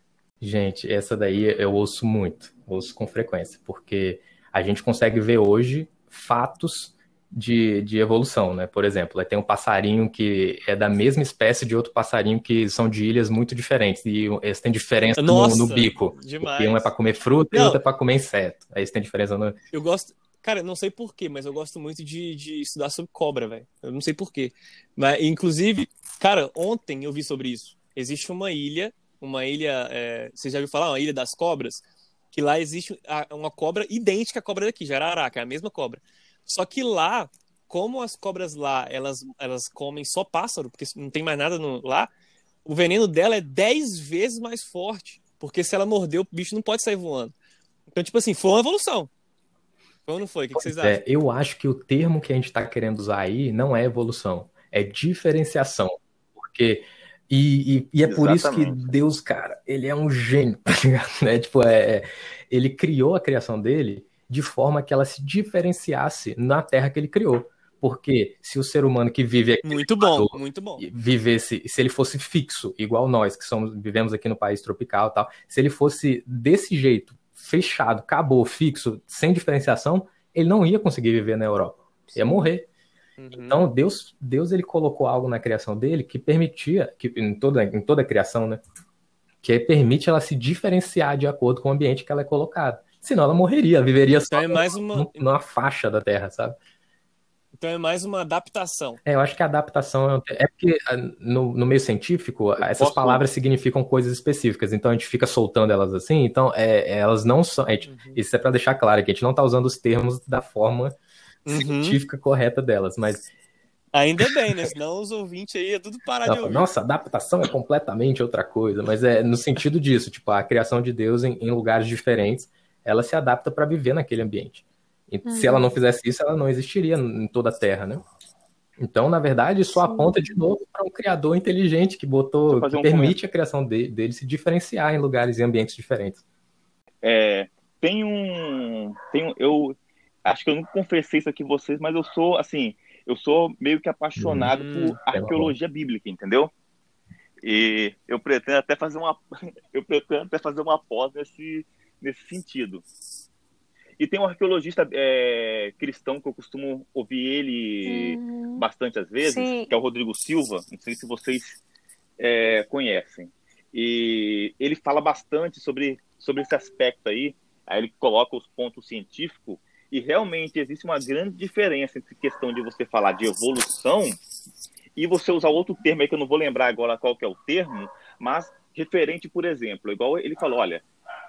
Gente, essa daí eu ouço muito, ouço com frequência, porque a gente consegue ver hoje fatos de, de evolução, né? Por exemplo, tem um passarinho que é da mesma espécie de outro passarinho que são de ilhas muito diferentes e eles têm diferença Nossa, no, no, bico. Demais. Um é para comer fruta não, e outro é para comer inseto. Aí eles têm diferença no. Eu gosto. Cara, não sei porquê, mas eu gosto muito de, de estudar sobre cobra, velho. Eu não sei porquê. Mas, inclusive, cara, ontem eu vi sobre isso. Existe uma ilha, uma ilha. É... Você já ouviu falar? Uma ilha das cobras? Que lá existe uma cobra idêntica à cobra daqui, jararaca, é a mesma cobra. Só que lá, como as cobras lá, elas, elas comem só pássaro, porque não tem mais nada no, lá, o veneno dela é 10 vezes mais forte. Porque se ela morder, o bicho não pode sair voando. Então, tipo assim, foi uma evolução. Foi ou não foi? O que, que vocês é, acham? eu acho que o termo que a gente está querendo usar aí não é evolução, é diferenciação. Porque. E, e, e é por isso que Deus, cara, ele é um gênio, tá ligado? Né? Tipo, é, ele criou a criação dele de forma que ela se diferenciasse na terra que ele criou. Porque se o ser humano que vive aqui muito bom, muito bom. vivesse, se ele fosse fixo, igual nós que somos, vivemos aqui no país tropical, tal, se ele fosse desse jeito, fechado, acabou, fixo, sem diferenciação, ele não ia conseguir viver na Europa. Ia morrer. Uhum. Então Deus, Deus ele colocou algo na criação dele que permitia, que em toda em toda a criação, né, que permite ela se diferenciar de acordo com o ambiente que ela é colocada. Senão ela morreria, viveria então só é mais uma... numa faixa da Terra, sabe? Então é mais uma adaptação. É, eu acho que a adaptação é, é porque ah, no, no meio científico essas posso... palavras significam coisas específicas, então a gente fica soltando elas assim, então é, elas não são. Gente, uhum. Isso é para deixar claro que a gente não está usando os termos da forma uhum. científica correta delas, mas. Ainda bem, né? Senão os ouvintes aí é tudo parar de ouvir. Nossa, adaptação é completamente outra coisa, mas é no sentido disso, tipo, a criação de Deus em, em lugares diferentes ela se adapta para viver naquele ambiente. E uhum. se ela não fizesse isso, ela não existiria em toda a Terra, né? Então, na verdade, isso aponta de novo para um criador inteligente que botou, que um permite a criação dele, dele, se diferenciar em lugares e ambientes diferentes. É, tem um, tem um, eu acho que eu nunca confessei isso aqui vocês, mas eu sou assim, eu sou meio que apaixonado hum, por arqueologia bíblica, entendeu? E eu pretendo até fazer uma, eu pretendo até fazer uma pós nesse nesse sentido. E tem um arqueologista é, cristão que eu costumo ouvir ele uhum. bastante às vezes, Sim. que é o Rodrigo Silva. Não sei se vocês é, conhecem. E ele fala bastante sobre, sobre esse aspecto aí. Aí ele coloca os pontos científicos e realmente existe uma grande diferença entre questão de você falar de evolução e você usar outro termo aí que eu não vou lembrar agora qual que é o termo, mas referente, por exemplo, igual ele falou, olha,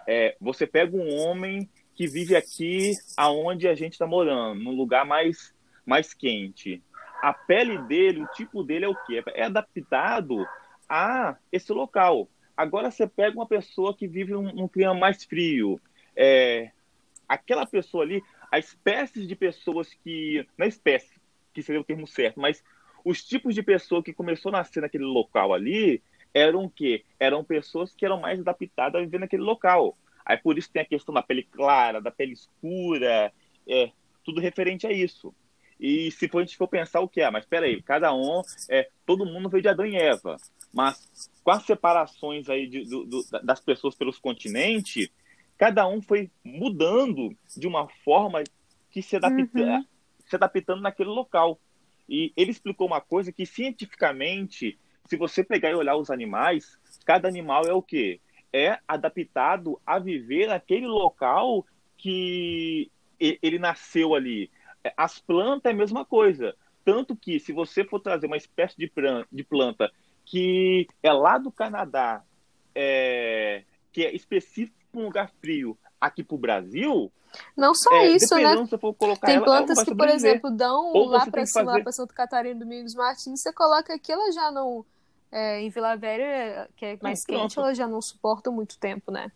é, você pega um homem que vive aqui aonde a gente está morando, num lugar mais, mais quente. a pele dele, o tipo dele é o quê? É adaptado a esse local. Agora você pega uma pessoa que vive num, num clima mais frio, é, aquela pessoa ali, a espécies de pessoas que, não é espécie, que seria o termo certo, mas os tipos de pessoa que começou a nascer naquele local ali eram o quê? Eram pessoas que eram mais adaptadas a viver naquele local. Aí por isso tem a questão da pele clara, da pele escura, é, tudo referente a isso. E se for, a gente for pensar o que é, mas peraí, cada um, é, todo mundo veio de Adão e Eva, mas com as separações aí de, do, do, das pessoas pelos continentes, cada um foi mudando de uma forma que se, adapta, uhum. se adaptando naquele local. E ele explicou uma coisa que cientificamente, se você pegar e olhar os animais, cada animal é o quê? É adaptado a viver naquele local que ele nasceu ali. É, as plantas é a mesma coisa. Tanto que, se você for trazer uma espécie de planta que é lá do Canadá, é, que é específico para um lugar frio, aqui para o Brasil. Não só é, isso, né? Tem ela, plantas que, por exemplo, dão Ou lá para fazer... Santa Catarina, Domingos Martins, você coloca aqui, ela já não. É, em Vila Velha, que é mais não, quente, ela já não suporta muito tempo, né?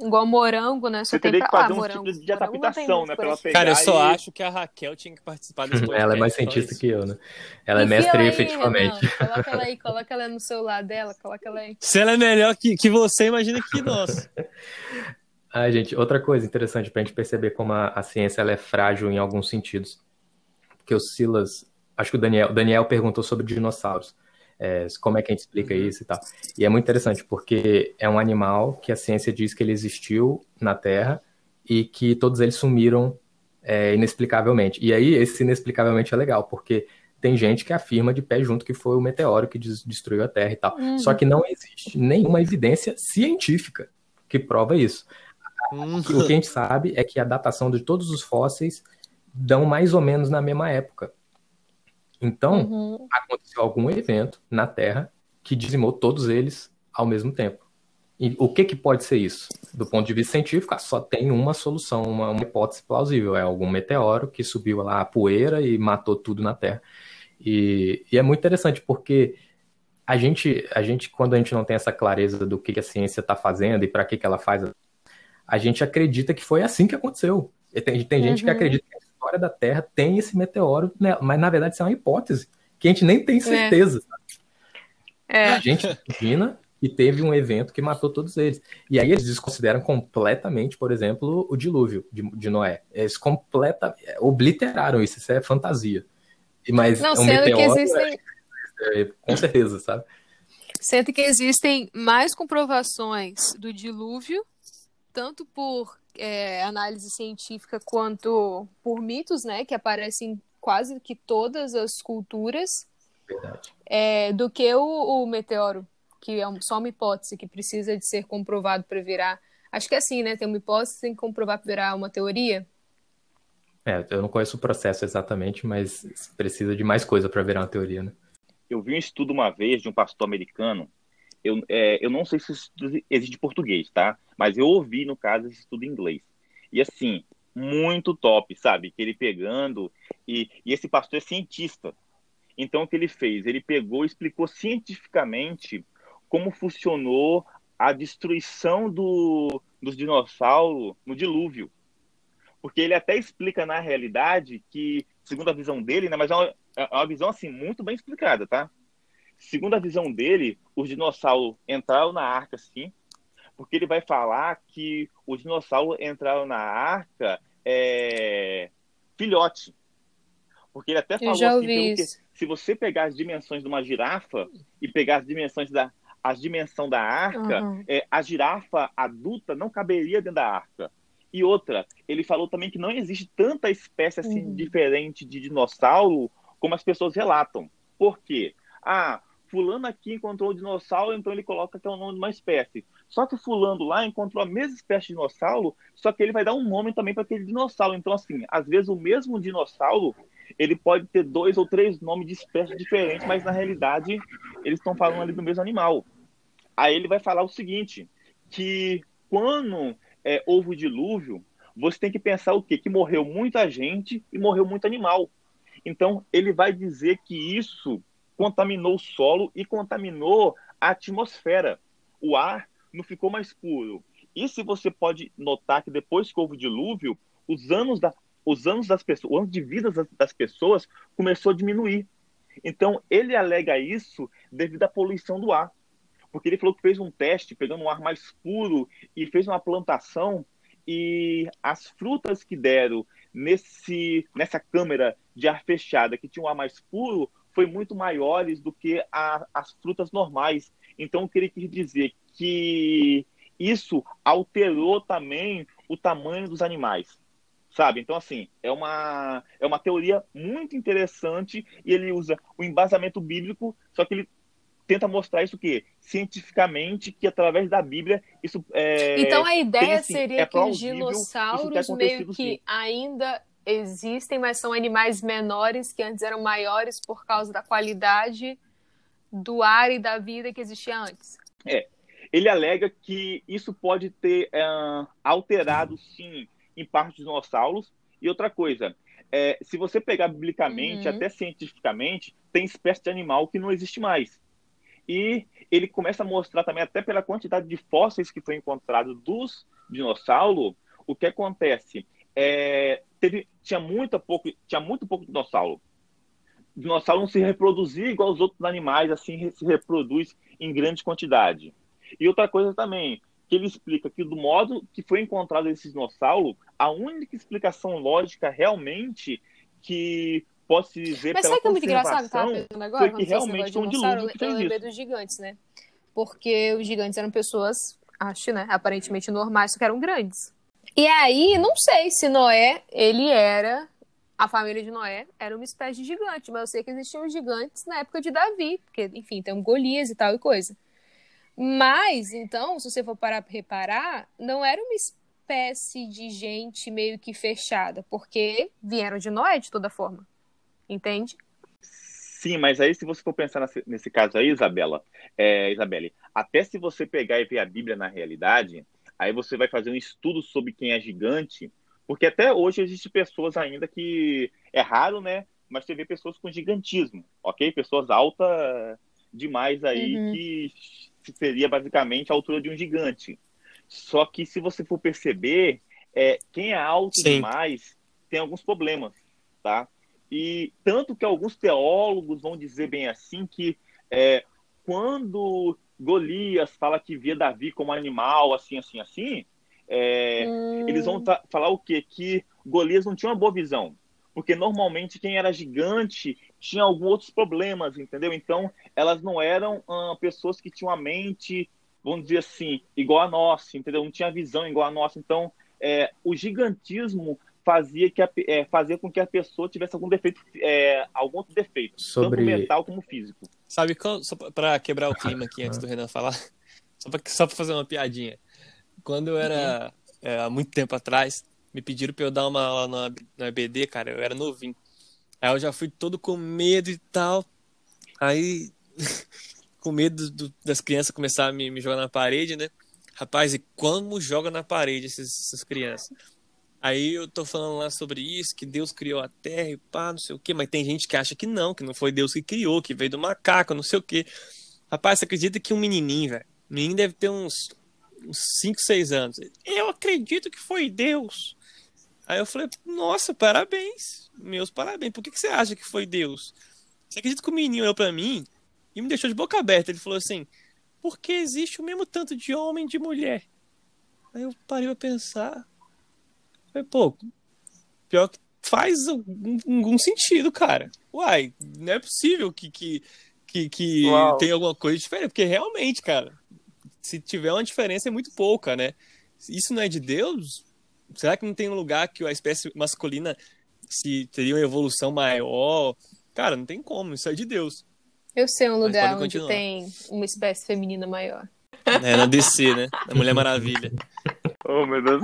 Igual morango, né? Só Você teria que fazer um morango. tipo de adaptação, né? Pra ela pegar Cara, eu só e... acho que a Raquel tinha que participar desse podcast. ela é mais cientista que eu, né? Ela é mestre efetivamente. coloca ela aí, coloca ela no celular dela, coloca ela aí. Se ela é melhor que, que você, imagina que nós. Ai, gente, outra coisa interessante pra gente perceber como a, a ciência ela é frágil em alguns sentidos. Porque o Silas, acho que o Daniel, Daniel perguntou sobre dinossauros é, como é que a gente explica uhum. isso e tal. E é muito interessante, porque é um animal que a ciência diz que ele existiu na Terra e que todos eles sumiram é, inexplicavelmente. E aí, esse inexplicavelmente é legal, porque tem gente que afirma de pé junto que foi o meteoro que destruiu a Terra e tal. Uhum. Só que não existe nenhuma evidência científica que prova isso. Uhum. O que a gente sabe é que a datação de todos os fósseis dão mais ou menos na mesma época. Então, uhum. aconteceu algum evento na Terra que dizimou todos eles ao mesmo tempo. E o que, que pode ser isso? Do ponto de vista científico, só tem uma solução, uma, uma hipótese plausível. É algum meteoro que subiu lá a poeira e matou tudo na Terra. E, e, é muito interessante porque a gente, a gente, quando a gente não tem essa clareza do que a ciência está fazendo e para que, que ela faz, a gente acredita que foi assim que aconteceu. E tem, tem uhum. gente que uhum. acredita que história da Terra tem esse meteoro, né? mas na verdade isso é uma hipótese, que a gente nem tem é. certeza. É. A gente imagina que teve um evento que matou todos eles. E aí eles desconsideram completamente, por exemplo, o dilúvio de, de Noé. Eles completa, obliteraram isso, isso é fantasia. Mas Não, um sendo meteoro, que existem... É, é, com certeza, sabe? Sendo que existem mais comprovações do dilúvio, tanto por é, análise científica quanto por mitos, né, que aparecem em quase que todas as culturas, é, do que o, o, meteoro, que é só uma hipótese que precisa de ser comprovado para virar. Acho que é assim, né? Tem uma hipótese, tem que comprovar para virar uma teoria. É, eu não conheço o processo exatamente, mas precisa de mais coisa para virar uma teoria, né? Eu vi um estudo uma vez de um pastor americano eu, é, eu não sei se isso existe em português, tá? Mas eu ouvi, no caso, esse estudo em inglês. E assim, muito top, sabe? Que ele pegando. E, e esse pastor é cientista. Então, o que ele fez? Ele pegou e explicou cientificamente como funcionou a destruição do, dos dinossauros no dilúvio. Porque ele até explica na realidade que, segundo a visão dele, né, mas é uma, é uma visão assim muito bem explicada, tá? Segundo a visão dele, os dinossauros entraram na arca, sim, porque ele vai falar que os dinossauros entraram na arca é, filhote. Porque ele até falou assim, que, se você pegar as dimensões de uma girafa e pegar as dimensões da as dimensão da arca, uhum. é, a girafa adulta não caberia dentro da arca. E outra, ele falou também que não existe tanta espécie assim uhum. diferente de dinossauro como as pessoas relatam. Por quê? Ah, fulano aqui encontrou o dinossauro, então ele coloca que é o nome de uma espécie. Só que fulano lá encontrou a mesma espécie de dinossauro, só que ele vai dar um nome também para aquele dinossauro. Então, assim, às vezes o mesmo dinossauro, ele pode ter dois ou três nomes de espécies diferentes, mas na realidade eles estão falando ali do mesmo animal. Aí ele vai falar o seguinte, que quando é, houve o dilúvio, você tem que pensar o quê? Que morreu muita gente e morreu muito animal. Então, ele vai dizer que isso contaminou o solo e contaminou a atmosfera. O ar não ficou mais puro. E se você pode notar que depois que houve o dilúvio, os anos, da, os anos das pessoas, o ano de vida das, das pessoas começou a diminuir. Então, ele alega isso devido à poluição do ar. Porque ele falou que fez um teste pegando um ar mais puro e fez uma plantação e as frutas que deram nesse, nessa câmera de ar fechada que tinha um ar mais puro foi muito maiores do que a, as frutas normais. Então, o que ele quis dizer que isso alterou também o tamanho dos animais, sabe? Então, assim, é uma, é uma teoria muito interessante e ele usa o embasamento bíblico, só que ele tenta mostrar isso que cientificamente que através da Bíblia isso é então a ideia tem, assim, seria é que os dinossauros meio que sim. ainda existem mas são animais menores que antes eram maiores por causa da qualidade do ar e da vida que existia antes É. Ele alega que isso pode ter é, alterado, sim, em parte dos dinossauros. E outra coisa, é, se você pegar biblicamente, Uhum. até cientificamente, tem espécie de animal que não existe mais. E ele começa a mostrar também, até pela quantidade de fósseis que foi encontrado dos dinossauros, o que acontece. É, teve, tinha, muito pouco, tinha muito pouco dinossauro. O dinossauro não se reproduzia igual os outros animais, assim, se reproduz em grande quantidade. E outra coisa também, que ele explica que do modo que foi encontrado esse dinossauro, a única explicação lógica realmente que pode se dizer Mas pela sabe que é muito engraçado? Eu pensando agora, foi que realmente foi um dilúvio que Eu fez lembrei isso. dos gigantes, né? Porque os gigantes eram pessoas, acho, né? Aparentemente normais, só que eram grandes. E aí, não sei se Noé, ele era. A família de Noé era uma espécie de gigante, mas eu sei que existiam gigantes na época de Davi, porque, enfim, tem um Golias e tal e coisa. Mas, então, se você for parar pra reparar, não era uma espécie de gente meio que fechada, porque vieram de Noé de toda forma. Entende? Sim, mas aí se você for pensar nesse, nesse caso aí, Isabela, é, Isabelle, até se você pegar e ver a Bíblia na realidade, aí você vai fazer um estudo sobre quem é gigante, porque até hoje existem pessoas ainda que é raro, né? Mas você vê pessoas com gigantismo, ok? Pessoas altas demais aí Uhum. que seria basicamente a altura de um gigante. Só que se você for perceber, é, quem é alto Sim. demais tem alguns problemas, tá? E tanto que alguns teólogos vão dizer bem assim que é, quando Golias fala que via Davi como animal, assim, assim, assim, é, eles vão falar o quê? Que Golias não tinha uma boa visão. Porque normalmente quem era gigante tinha alguns outros problemas, entendeu? Então, elas não eram ah, pessoas que tinham a mente, vamos dizer assim, igual a nossa, entendeu? Não tinha visão igual a nossa. Então, é, o gigantismo fazia, que a, é, fazia com que a pessoa tivesse algum defeito, é, algum outro defeito, Sobre- tanto mental como físico. Sabe, só pra- pra quebrar o clima aqui antes do Renan falar, só pra, só pra fazer uma piadinha. Quando eu era, é, há muito tempo atrás, me pediram pra eu dar uma aula na, na EBD, cara, eu era novinho. Aí eu já fui todo com medo e tal. Aí, com medo do- das crianças começar a me, me jogar na parede, né? Rapaz, e como joga na parede esses- essas crianças? Aí eu tô falando lá sobre isso, que Deus criou a terra e pá, não sei o quê, mas tem gente que acha que não, que não foi Deus que criou, que veio do macaco, não sei o quê. Rapaz, você acredita que um menininho, velho, menino deve ter uns 5, 6 anos. Eu acredito que foi Deus. Aí eu falei, nossa, parabéns, meus parabéns, por que, que você acha que foi Deus? Você acredita que o menino olhou pra mim e me deixou de boca aberta? Ele falou assim, porque existe o mesmo tanto de homem e de mulher. Aí eu parei pra pensar, Falei, pô, pior que faz algum, sentido, cara. Uai, não é possível que, que, que, que tenha alguma coisa diferente, porque realmente, cara, se tiver uma diferença é muito pouca, né? Isso não é de Deus? Será que não tem um lugar que a espécie masculina se teria uma evolução maior? Cara, não tem como, isso é de Deus. Eu sei um lugar onde tem uma espécie feminina maior. É, na DC, né? Na Mulher Maravilha. Oh, meu Deus.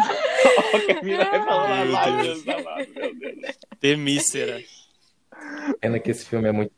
Olha que a mina vai falar lá, Meu Deus. Temícera. Pena que esse filme é muito.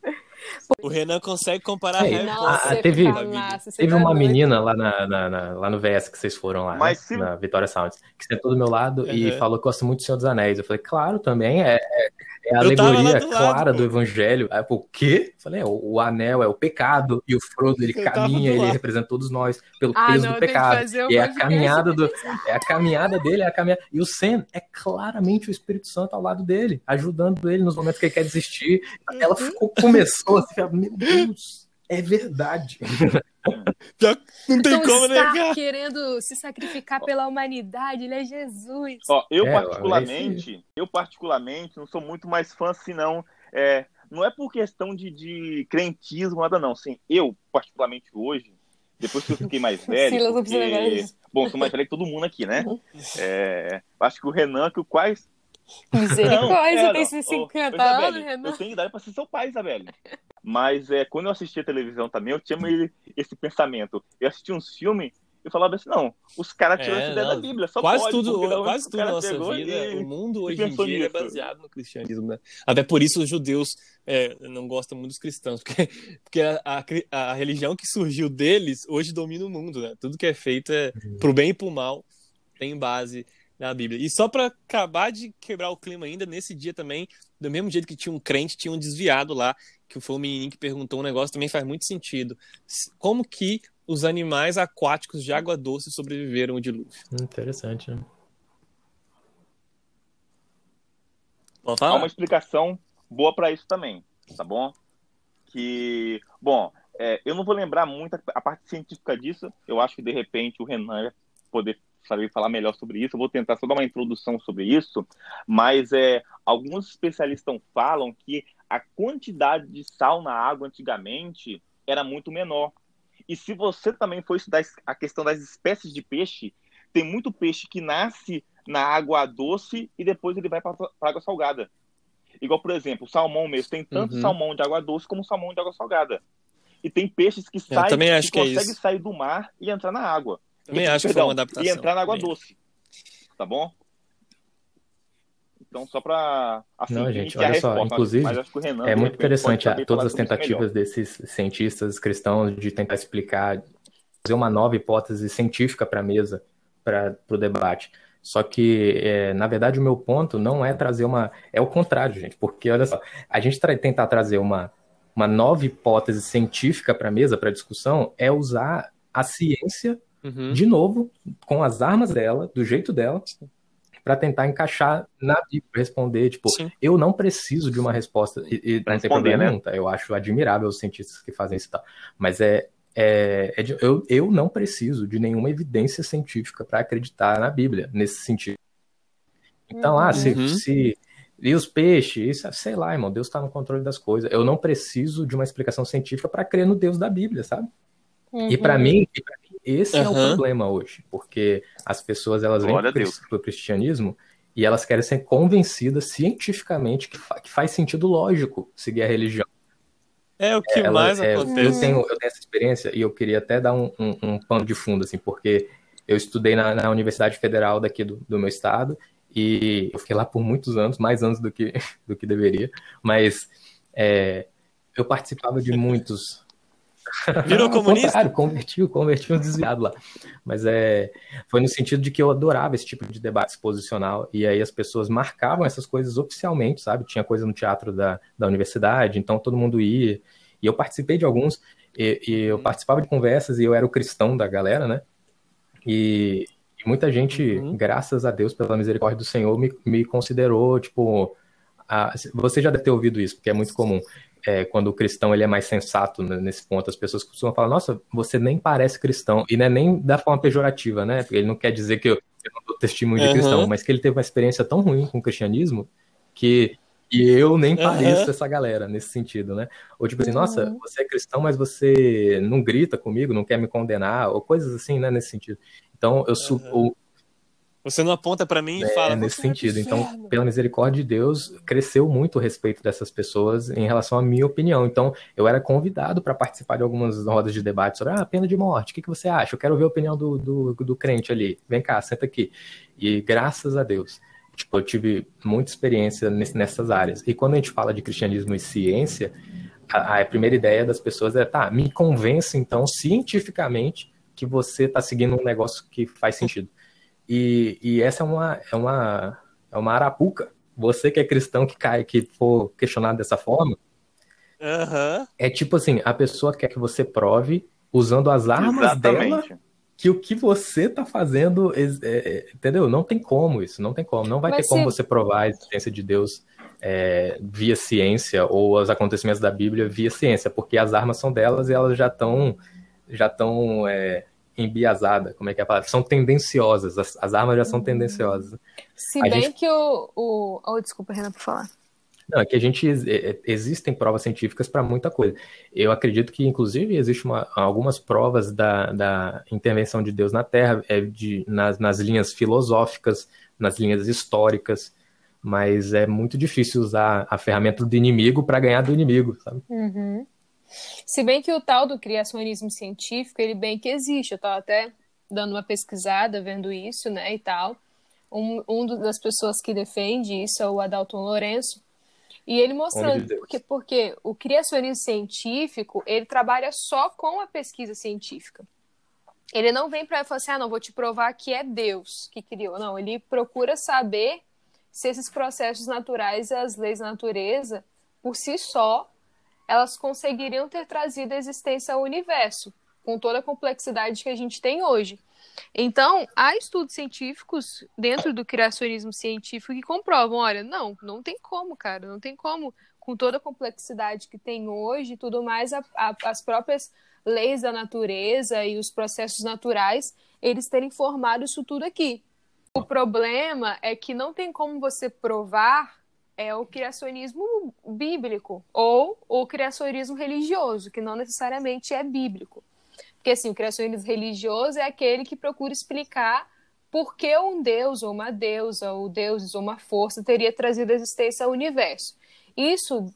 O Renan consegue comparar É, Nossa, ah, teve- Teve tá uma doido. menina lá, na, na- na- lá no VS que vocês foram lá, Mas né? se- na Vitória Sounds, que sentou do meu lado e Uhum. falou que gosta muito do Senhor dos Anéis. Eu falei, claro, também é, é, é a alegoria do lado, clara pô. do Evangelho. Aí, pô, o quê? Eu falei, é, o, o anel é o pecado e o Frodo ele Eu caminha, ele lado. representa todos nós pelo Ah, peso não, do pecado. E é a caminhada do, é a caminhada dele, é a caminhada. E o Sam é claramente o Espírito Santo ao lado dele, ajudando ele nos momentos que ele quer desistir. Ela Uhum. ficou, começou assim, ela, meu Deus, é verdade. Já não tem Então como está negar. querendo se sacrificar pela humanidade, ele é Jesus. Ó, eu É, particularmente, eu particularmente não sou muito mais fã assim não. É, não é por questão de, de crentismo nada não. Assim, eu particularmente hoje, depois que eu fiquei mais velho, Silas porque, bom, sou mais velho que todo mundo aqui, né? Uhum. É, acho que o Renan, que o quais Misericórdia, tem não, seus ô, 50 ô, anos, Renan. Eu tenho idade pra ser seu pai, Isabelle. Mas é, quando eu assistia televisão também, eu tinha meio esse pensamento. Eu assistia uns filmes e falava assim, não, os caras tiram É, essa ideia não, da Bíblia, só quase pode, tudo, quase o tudo na nossa vida, e- o mundo hoje em dia é nisso. baseado no cristianismo, né? Até por isso os judeus é, não gostam muito dos cristãos, porque, porque a, a, a religião que surgiu deles hoje domina o mundo, né? Tudo que é feito é pro bem e pro mal, tem base na Bíblia. E só para acabar de quebrar o clima ainda, nesse dia também, do mesmo jeito que tinha um crente, tinha um desviado lá, que foi o menininho que perguntou um negócio, também faz muito sentido. Como que os animais aquáticos de água doce sobreviveram ao dilúvio? Interessante, né? Há uma explicação boa para isso também, tá bom? Que, bom, é, eu não vou lembrar muito a, a parte científica disso. Eu acho que de repente o Renan vai poder saber falar melhor sobre isso. Eu vou tentar só dar uma introdução sobre isso, mas é, alguns especialistas falam que a quantidade de sal na água antigamente era muito menor. E se você também for estudar a questão das espécies de peixe, tem muito peixe que nasce na água doce e depois ele vai para a água salgada. Igual, por exemplo, o salmão mesmo. Tem tanto Uhum. salmão de água doce como salmão de água salgada. E tem peixes que saem, também acho que é conseguem isso. sair do mar e entrar na água. Também acho que foi uma adaptação. E entrar na água Também. doce. Tá bom? Então, só para assim, Não, gente, olha só, resposta, inclusive, mas acho que o Renan, É muito interessante a- todas as tentativas desses cientistas cristãos de tentar explicar, fazer uma nova hipótese científica para a mesa, para o debate. Só que, é, na verdade, o meu ponto não é trazer uma. É o contrário, gente, porque olha só, a gente tra- tentar trazer uma, uma nova hipótese científica para a mesa, para a discussão, é usar a ciência Uhum. de novo, com as armas dela, do jeito dela, para tentar encaixar na Bíblia, responder, tipo, Sim. eu não preciso de uma resposta, e, e Pra não tem responder, problema né? nenhum, tá? Eu acho admirável os cientistas que fazem isso e tal, mas é, é, é de- eu, eu não preciso de nenhuma evidência científica para acreditar na Bíblia, nesse sentido. Então, ah, se, Uhum. se e os peixes, isso, sei lá, irmão, Deus está no controle das coisas. Eu não preciso de uma explicação científica para crer no Deus da Bíblia, sabe? E para Uhum. mim, e pra mim, esse é o problema hoje, porque as pessoas elas vêm Glória a pro, Deus. cris- pro cristianismo e elas querem ser convencidas cientificamente que, fa- que faz sentido lógico seguir a religião. É o que Ela- mais é, acontece. eu, tenho, eu tenho essa experiência e eu queria até dar um, um, um pano de fundo, assim, porque eu estudei na, na Universidade Federal daqui do, do meu estado e eu fiquei lá por muitos anos, mais anos do que, do que deveria, mas é, eu participava de muitos Virou comunista? contrário, converti, converti um desviado lá. Mas é, foi no sentido de que eu adorava esse tipo de debate exposicional, e aí as pessoas marcavam essas coisas oficialmente, sabe? Tinha coisa no teatro da, da universidade, então todo mundo ia, e eu participei de alguns, e, e eu participava de conversas, e eu era o cristão da galera, né? E, e muita gente, Uhum. graças a Deus, pela misericórdia do Senhor, me, me considerou, tipo, a- você já deve ter ouvido isso, porque é muito comum é, quando o cristão ele é mais sensato né, nesse ponto, as pessoas costumam falar, nossa, você nem parece cristão, e não é nem da forma pejorativa, né? Porque ele não quer dizer que eu, eu não dou testemunho de Aham. cristão, mas que ele teve uma experiência tão ruim com o cristianismo que e eu nem pareço essa galera nesse sentido, né? Ou tipo assim, nossa, Uhum. você é cristão, mas você não grita comigo, não quer me condenar, ou coisas assim, né, nesse sentido. Então, eu o- Você não aponta pra mim e é, fala. nesse "Você vai pro sentido. Então, inferno." pela misericórdia de Deus, cresceu muito o respeito dessas pessoas em relação à minha opinião. Então, eu era convidado para participar de algumas rodas de debate sobre ah, pena de morte, o que, que você acha? Eu quero ver a opinião do, do, do crente ali. Vem cá, senta aqui. E graças a Deus, tipo, eu tive muita experiência nessas áreas. E quando a gente fala de cristianismo e ciência, a, a primeira ideia das pessoas é, tá, me convence então cientificamente que você está seguindo um negócio que faz sentido. E, e essa é uma, é uma, é uma arapuca. Você que é cristão que cai, que for questionado dessa forma, Aham. é tipo assim, a pessoa quer que você prove usando as armas dela Exatamente. que o que você tá fazendo, é- é- entendeu? Não tem como isso, não tem como. Não vai Mas ter como se- você provar a existência de Deus é, via ciência ou os acontecimentos da Bíblia via ciência, porque as armas são delas e elas já estão já estão é, embiasadas, como é que é a palavra? São tendenciosas, as, as armas já são tendenciosas. Se A bem gente- que o. o... Oh, desculpa, Renan, por falar. Não, é que a gente existem provas científicas para muita coisa. Eu acredito que, inclusive, existe uma- algumas provas da, da intervenção de Deus na Terra, é, de, nas, nas linhas filosóficas, nas linhas históricas, mas é muito difícil usar a ferramenta do inimigo para ganhar do inimigo, sabe? Uhum. Se bem que o tal do criacionismo científico, ele bem que existe. Eu estava até dando uma pesquisada, vendo isso, né, e tal. Um, um das pessoas que defende isso é o Adalton Lourenço. E ele mostrando, de porque, porque o criacionismo científico, ele trabalha só com a pesquisa científica. Ele não vem para falar assim, ah, não, vou te provar que é Deus que criou. Não, ele procura saber se esses processos naturais e as leis da natureza, por si só, elas conseguiriam ter trazido a existência ao universo, com toda a complexidade que a gente tem hoje. Então, há estudos científicos dentro do criacionismo científico que comprovam, olha, não, não tem como, cara, não tem como, com toda a complexidade que tem hoje e tudo mais, a- a- as próprias leis da natureza e os processos naturais, eles terem formado isso tudo aqui. O problema é que não tem como você provar é o criacionismo bíblico ou o criacionismo religioso, que não necessariamente é bíblico. Porque assim, o criacionismo religioso é aquele que procura explicar por que um deus ou uma deusa ou deuses ou uma força teria trazido a existência ao universo. Isso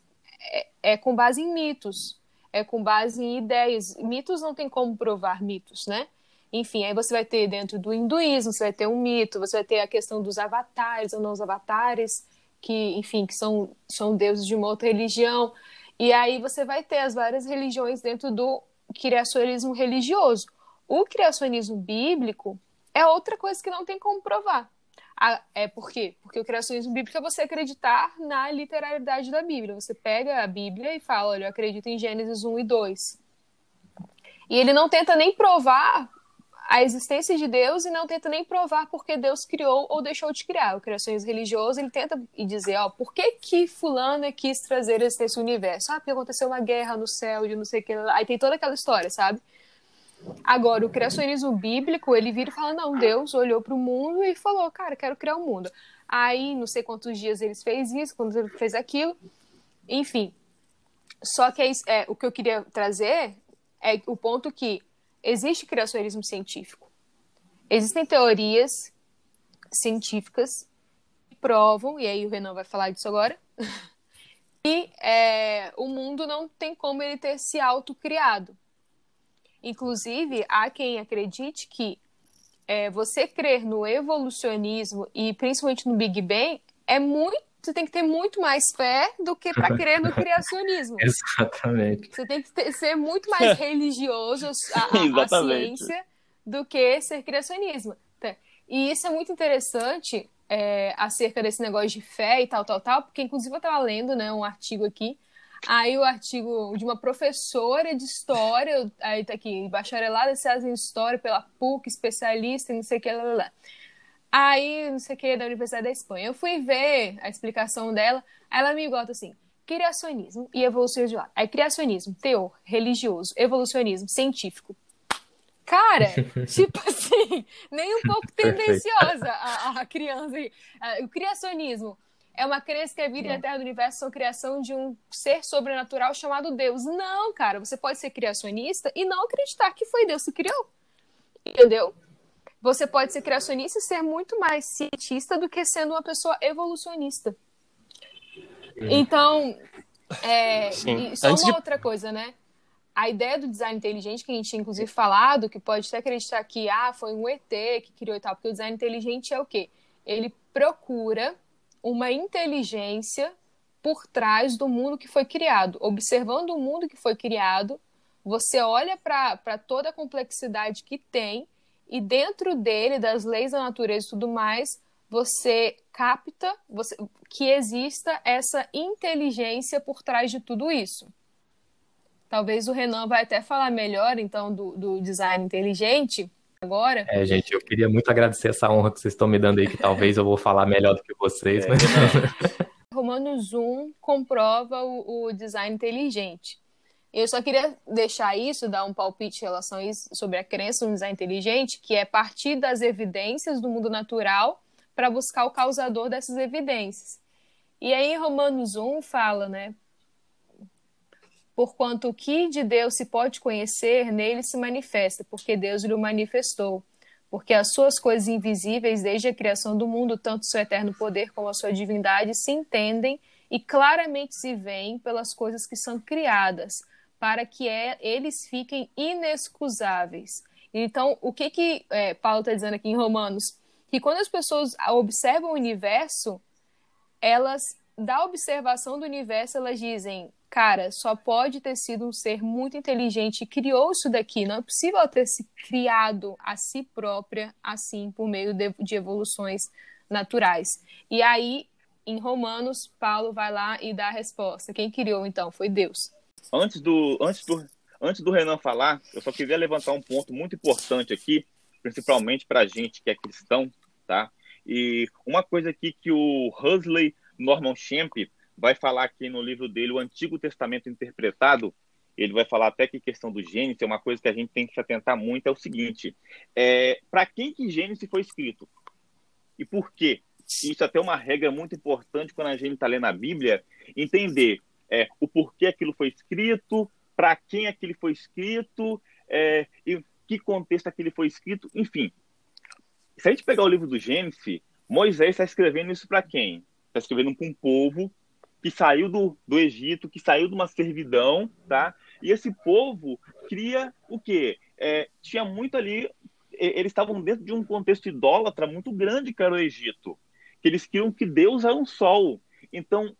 é, é com base em mitos, é com base em ideias. Mitos não tem como provar mitos, né? Enfim, aí você vai ter dentro do hinduísmo, você vai ter um mito, você vai ter a questão dos avatares ou não os avatares, que, enfim, que são, são deuses de uma outra religião. E aí você vai ter as várias religiões dentro do criacionismo religioso. O criacionismo bíblico é outra coisa que não tem como provar. É por quê? Porque o criacionismo bíblico é você acreditar na literalidade da Bíblia. Você pega a Bíblia e fala, olha, eu acredito em Gênesis 1 e 2. E ele não tenta nem provar a existência de Deus e não tenta nem provar porque Deus criou ou deixou de criar. O criacionismo religioso, ele tenta e dizer, ó, por que que fulano quis trazer ao universo? Ah, porque aconteceu uma guerra no céu de não sei o que. lá. Aí tem toda aquela história, sabe? Agora, o criacionismo bíblico, ele vira e fala, não, Deus olhou para o mundo e falou, cara, quero criar o mundo. Aí, não sei quantos dias ele fez isso, quantos ele fez aquilo. Enfim. Só que é, é, o que eu queria trazer é o ponto que existe criacionismo científico. Existem teorias científicas que provam, e aí o Renan vai falar disso agora, que é, o mundo não tem como ele ter se autocriado. Inclusive, há quem acredite que é, você crer no evolucionismo e principalmente no Big Bang é muito. Você tem que ter muito mais fé do que para crer no criacionismo. Exatamente. Você tem que ter- ser muito mais religioso Exatamente. ciência do que ser criacionismo. Tá? E isso é muito interessante é, acerca desse negócio de fé e tal, tal, tal, porque inclusive eu estava lendo né, um artigo aqui, aí o artigo de uma professora de história, aí tá aqui, bacharelada em ciências em história pela PUC, especialista em não sei o que, lá, lá, lá. Aí, não sei o que, da Universidade da Espanha. Eu fui ver a explicação dela, aí ela me bota assim, criacionismo e evolucionismo de lado. Aí, criacionismo, teor, religioso, evolucionismo, científico. Cara, tipo assim, nem um pouco tendenciosa a, a criança. Ah, O criacionismo é uma crença que a vida e a terra do universo são criação de um ser sobrenatural chamado Deus. Não, cara, você pode ser criacionista e não acreditar que foi Deus que criou. Entendeu? Você pode ser criacionista e ser muito mais cientista do que sendo uma pessoa evolucionista. Então, é, Sim. e só Antes uma de- outra coisa, né? A ideia do design inteligente, que a gente tinha inclusive falado, que pode até acreditar que ah, foi um ET que criou e tal, porque o design inteligente é o quê? Ele procura uma inteligência por trás do mundo que foi criado. Observando o mundo que foi criado, você olha para toda a complexidade que tem e dentro dele, das leis da natureza e tudo mais, você capta você, que exista essa inteligência por trás de tudo isso. Talvez o Renan vai até falar melhor, então, do, do design inteligente agora. É, gente, eu queria muito agradecer essa honra que vocês estão me dando aí, que talvez eu vou falar melhor do que vocês. É, mas... Romanos 1 comprova o, o design inteligente. Eu só queria deixar isso, dar um palpite em relação a isso, sobre a crença no design inteligente, que é partir das evidências do mundo natural para buscar o causador dessas evidências. E aí, Romanos 1 fala, né? Porquanto o que de Deus se pode conhecer, nele se manifesta, porque Deus lhe manifestou. Porque as suas coisas invisíveis, desde a criação do mundo, tanto seu eterno poder como a sua divindade, se entendem e claramente se veem pelas coisas que são criadas, para que é, eles fiquem inexcusáveis. Então, o que, que é, Paulo está dizendo aqui em Romanos? Que quando as pessoas observam o universo, elas, da observação do universo, elas dizem: cara, só pode ter sido um ser muito inteligente que criou isso daqui. Não é possível ter se criado a si própria assim, por meio de, de evoluções naturais. E aí, em Romanos, Paulo vai lá e dá a resposta. Quem criou, então? Foi Deus. Antes do, antes do, antes do Renan falar, eu só queria levantar um ponto muito importante aqui, principalmente para a gente que é cristão, tá? E uma coisa aqui que o Huxley Norman Champ vai falar aqui no livro dele, O Antigo Testamento Interpretado, ele vai falar até que questão do Gênesis é uma coisa que a gente tem que se atentar muito, é o seguinte, é, para quem que Gênesis foi escrito? E por quê? Isso é até uma regra muito importante quando a gente está lendo a Bíblia, entender é, o porquê aquilo foi escrito, para quem aquilo foi escrito, é, e que contexto aquilo foi escrito, enfim. Se a gente pegar o livro do Gênesis, Moisés está escrevendo isso para quem? Está escrevendo para um povo que saiu do, do Egito, que saiu de uma servidão, tá? E esse povo cria o quê? É, tinha muito ali, eles estavam dentro de um contexto idólatra muito grande que era o Egito. Que eles criam que Deus é um sol. Então,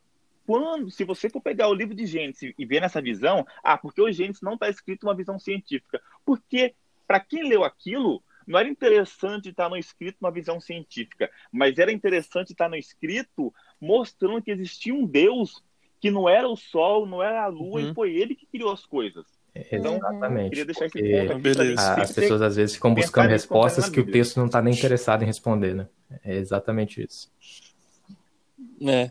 quando, se você for pegar o livro de Gênesis e ver nessa visão, ah, porque o Gênesis não está escrito uma visão científica? Porque, para quem leu aquilo, não era interessante estar no escrito uma visão científica, mas era interessante estar no escrito mostrando que existia um Deus que não era o Sol, não era a Lua, uhum. e foi ele que criou as coisas. Então, Exatamente. Queria deixar esse ponto As pessoas às vezes ficam buscando respostas que o texto não está nem interessado em responder, né? É exatamente isso. É.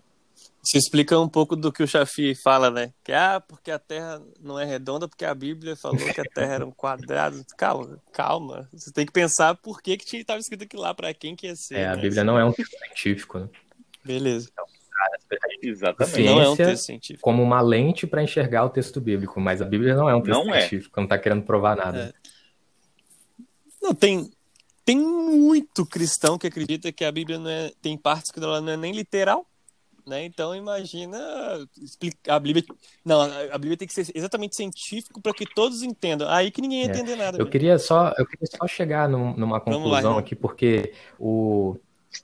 Isso explica um pouco do que o Chafi fala, né? Que ah, porque a Terra não é redonda, porque a Bíblia falou que a Terra era um quadrado. Calma, calma. Você tem que pensar por que que estava escrito aquilo lá, para quem que ia ser. É, a né? Bíblia não é um texto científico, né? Beleza. Então, Exatamente. Não é um texto científico. Como uma lente para enxergar o texto bíblico, mas a Bíblia não é um texto não é. científico, é. não está querendo provar nada. É. Não, tem, tem muito cristão que acredita que a Bíblia não é, tem partes que ela não é nem literal né? Então imagina explicar a Bíblia. Não, a Bíblia tem que ser exatamente científico para que todos entendam. Aí que ninguém é. entender nada. Eu queria só, eu queria só chegar num, numa conclusão lá, aqui, porque o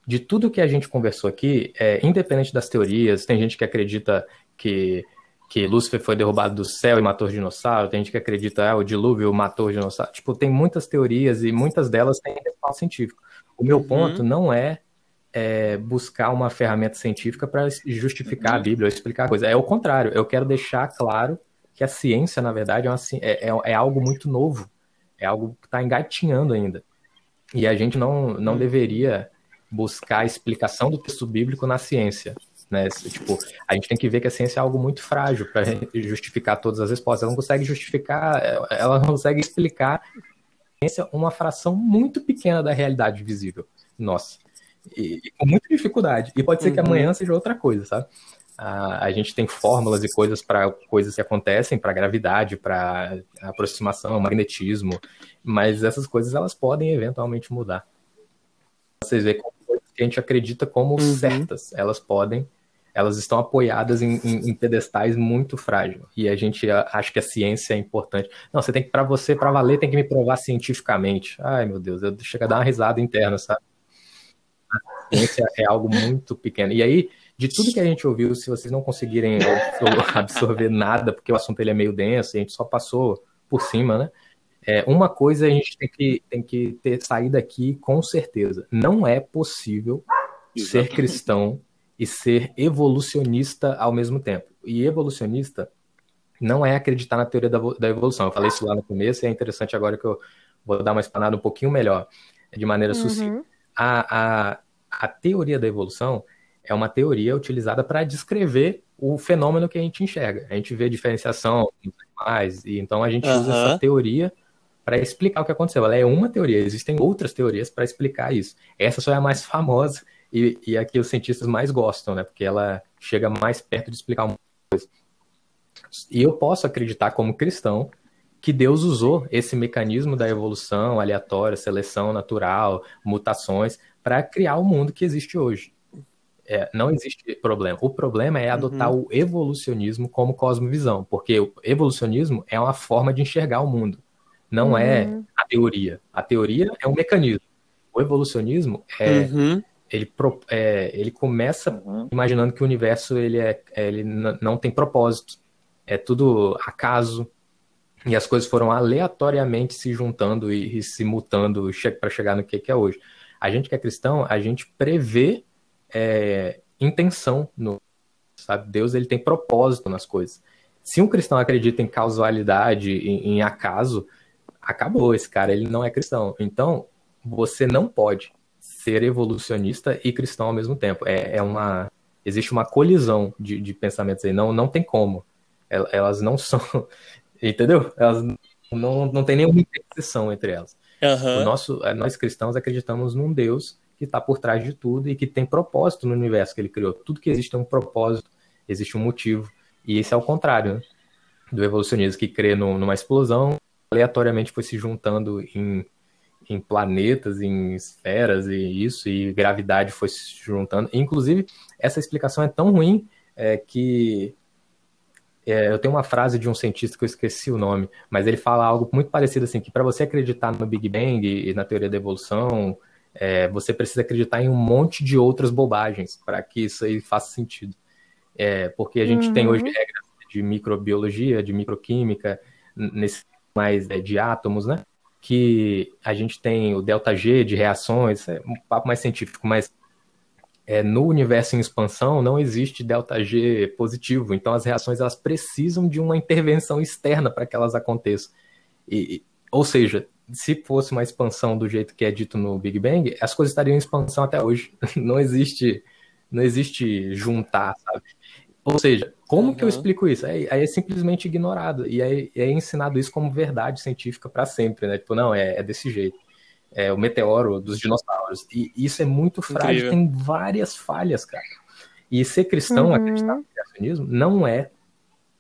de tudo que a gente conversou aqui, é, independente das teorias, tem gente que acredita que que Lúcifer foi derrubado do céu e matou o dinossauro, tem gente que acredita que ah, o dilúvio matou o dinossauro. Tipo, tem muitas teorias e muitas delas têm respaldo científico. O meu uhum. ponto não é é, buscar uma ferramenta científica para justificar a Bíblia ou explicar a coisa. É o contrário, eu quero deixar claro que a ciência, na verdade, é, uma, é, é, é algo muito novo, é algo que está engatinhando ainda. E a gente não, não hum. deveria buscar a explicação do texto bíblico na ciência. Né? Tipo, a gente tem que ver que a ciência é algo muito frágil para justificar todas as respostas. Ela não consegue justificar, ela não consegue explicar uma fração muito pequena da realidade visível. Nossa. E, e, com muita dificuldade. E pode ser uhum. que amanhã seja outra coisa, sabe? A, a gente tem fórmulas e coisas para coisas que acontecem, para gravidade, para aproximação, magnetismo, mas essas coisas elas podem eventualmente mudar. Vocês veem como coisas que a gente acredita como uhum. certas, elas podem, elas estão apoiadas em, em, em pedestais muito frágeis. E a gente acha que a ciência é importante. Não, você tem que, para você, para valer, tem que me provar cientificamente. Ai, meu Deus, eu chego a dar uma risada interna, sabe? Ciência é algo muito pequeno. E aí, de tudo que a gente ouviu, se vocês não conseguirem absorver nada, porque o assunto ele é meio denso, a gente só passou por cima, né? É, uma coisa a gente tem que, tem que ter saído daqui com certeza. Não é possível Exatamente. ser cristão e ser evolucionista ao mesmo tempo. E evolucionista não é acreditar na teoria da, da evolução. Eu falei isso lá no começo e é interessante agora que eu vou dar uma explanada um pouquinho melhor, de maneira uhum. sucinta. A, a, a teoria da evolução é uma teoria utilizada para descrever o fenômeno que a gente enxerga. A gente vê diferenciação nos animais, e então a gente uhum. usa essa teoria para explicar o que aconteceu. Ela é uma teoria, existem outras teorias para explicar isso. Essa só é a mais famosa e, e a que os cientistas mais gostam, né? Porque ela chega mais perto de explicar uma coisa. E eu posso acreditar, como cristão, que Deus usou esse mecanismo da evolução aleatória, seleção natural, mutações, para criar o mundo que existe hoje. É, não existe problema. O problema é adotar uhum. o evolucionismo como cosmovisão, porque o evolucionismo é uma forma de enxergar o mundo, não é uhum. é a teoria. A teoria é um mecanismo. O evolucionismo é, uhum. ele, é, ele começa imaginando que o universo ele, é, ele não tem propósito, é tudo acaso, e as coisas foram aleatoriamente se juntando e, e se mutando para chegar no que, que é hoje. A gente que é cristão, a gente prevê é, intenção no sabe? Deus ele tem propósito nas coisas. Se um cristão acredita em causalidade em, em acaso acabou esse cara ele não é cristão. Então você não pode ser evolucionista e cristão ao mesmo tempo. É, é uma existe uma colisão de, de pensamentos aí. Não não tem como. Elas não são entendeu? Elas não, não tem nenhuma interseção entre elas uhum. o nosso nós cristãos acreditamos num Deus que está por trás de tudo e que tem propósito no universo que ele criou. Tudo que existe tem um propósito, existe um motivo. E esse é o contrário né? do evolucionismo, que crê no, numa explosão, aleatoriamente foi se juntando em, em planetas, em esferas e isso, e gravidade foi se juntando. Inclusive, essa explicação é tão ruim é, que é, eu tenho uma frase de um cientista que eu esqueci o nome, mas ele fala algo muito parecido assim, que para você acreditar no Big Bang e na teoria da evolução, é, você precisa acreditar em um monte de outras bobagens para que isso aí faça sentido. É, porque a gente uhum. tem hoje regras de microbiologia, de microquímica, nesse mais é, de átomos, né? Que a gente tem o delta G de reações, é um papo mais científico, mas é, no universo em expansão não existe delta G positivo, então as reações elas precisam de uma intervenção externa para que elas aconteçam. E, ou seja, se fosse uma expansão do jeito que é dito no Big Bang, as coisas estariam em expansão até hoje. Não existe, não existe juntar, sabe? Ou seja, como uhum. que eu explico isso? Aí, aí, é simplesmente ignorado. E aí é ensinado isso como verdade científica para sempre, né? Tipo, não, é, é, desse jeito. É o meteoro dos dinossauros. E isso é muito frágil, Incrível. tem várias falhas, cara. E ser cristão, uhum. acreditar no criacionismo, não é,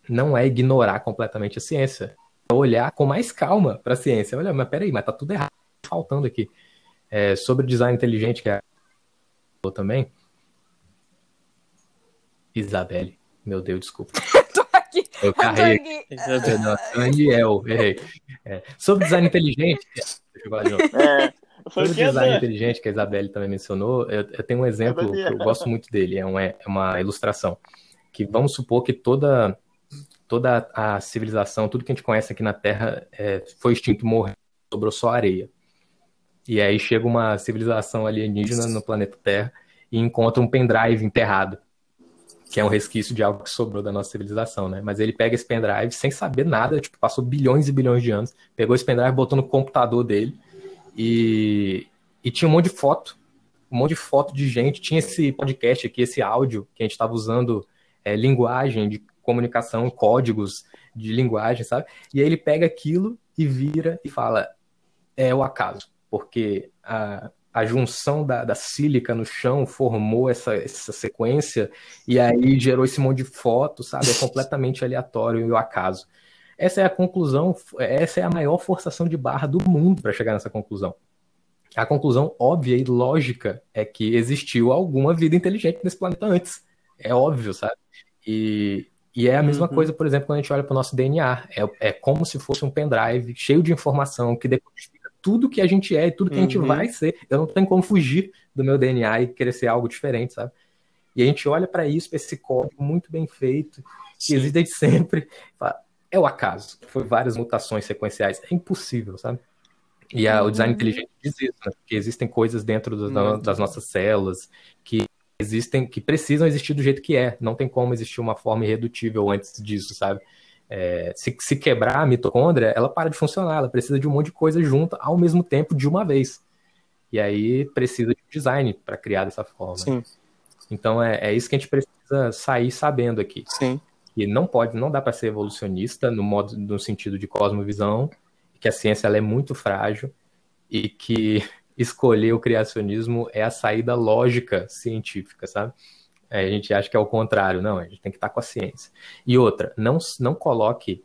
não é ignorar completamente a ciência olhar com mais calma para a ciência. Olha, mas peraí, mas tá tudo errado, faltando aqui. É, sobre design inteligente, que é também. Isabelle, meu Deus, desculpa. aqui. Eu carrei. Daniel, errei. É, sobre design inteligente. Deixa eu falar de novo. É. Sobre design é? inteligente, que a Isabelle também mencionou, eu, eu tenho um exemplo que eu gosto muito dele, é uma, é uma ilustração. Que vamos supor que toda toda a civilização, tudo que a gente conhece aqui na Terra é, foi extinto, morreu, sobrou só areia. E aí chega uma civilização alienígena no planeta Terra e encontra um pendrive enterrado, que é um resquício de algo que sobrou da nossa civilização, né? Mas ele pega esse pendrive sem saber nada, tipo, passou bilhões e bilhões de anos, pegou esse pendrive, botou no computador dele e, e tinha um monte de foto, um monte de foto de gente, tinha esse podcast aqui, esse áudio que a gente estava usando é, linguagem de comunicação, códigos de linguagem, sabe? E aí ele pega aquilo e vira e fala: é o acaso, porque a, a junção da, da sílica no chão formou essa, essa sequência e aí gerou esse monte de fotos, sabe? É completamente aleatório e o acaso. Essa é a conclusão, essa é a maior forçação de barra do mundo para chegar nessa conclusão. A conclusão óbvia e lógica é que existiu alguma vida inteligente nesse planeta antes. É óbvio, sabe? E, e é a mesma uhum. coisa, por exemplo, quando a gente olha para o nosso DNA. É, é como se fosse um pendrive cheio de informação que decodifica tudo que a gente é e tudo que uhum. a gente uhum. vai ser. Eu não tenho como fugir do meu DNA e querer ser algo diferente, sabe? E a gente olha para isso, para esse código muito bem feito, que existe desde sempre. É o acaso. Foi várias mutações sequenciais. É impossível, sabe? E a, o design uhum. inteligente diz isso, né? que existem coisas dentro do, da, das nossas células que existem, que precisam existir do jeito que é. Não tem como existir uma forma irredutível antes disso, sabe? É, se, se, quebrar a mitocôndria, ela para de funcionar, ela precisa de um monte de coisa junta ao mesmo tempo de uma vez. E aí precisa de design para criar dessa forma. Sim. Então é, é, isso que a gente precisa sair sabendo aqui. Sim. E não pode, não dá para ser evolucionista no modo, no sentido de cosmovisão, que a ciência ela é muito frágil e que escolher o criacionismo é a saída lógica científica, sabe? É, a gente acha que é o contrário. Não, a gente tem que estar com a ciência. E outra, não, não coloque,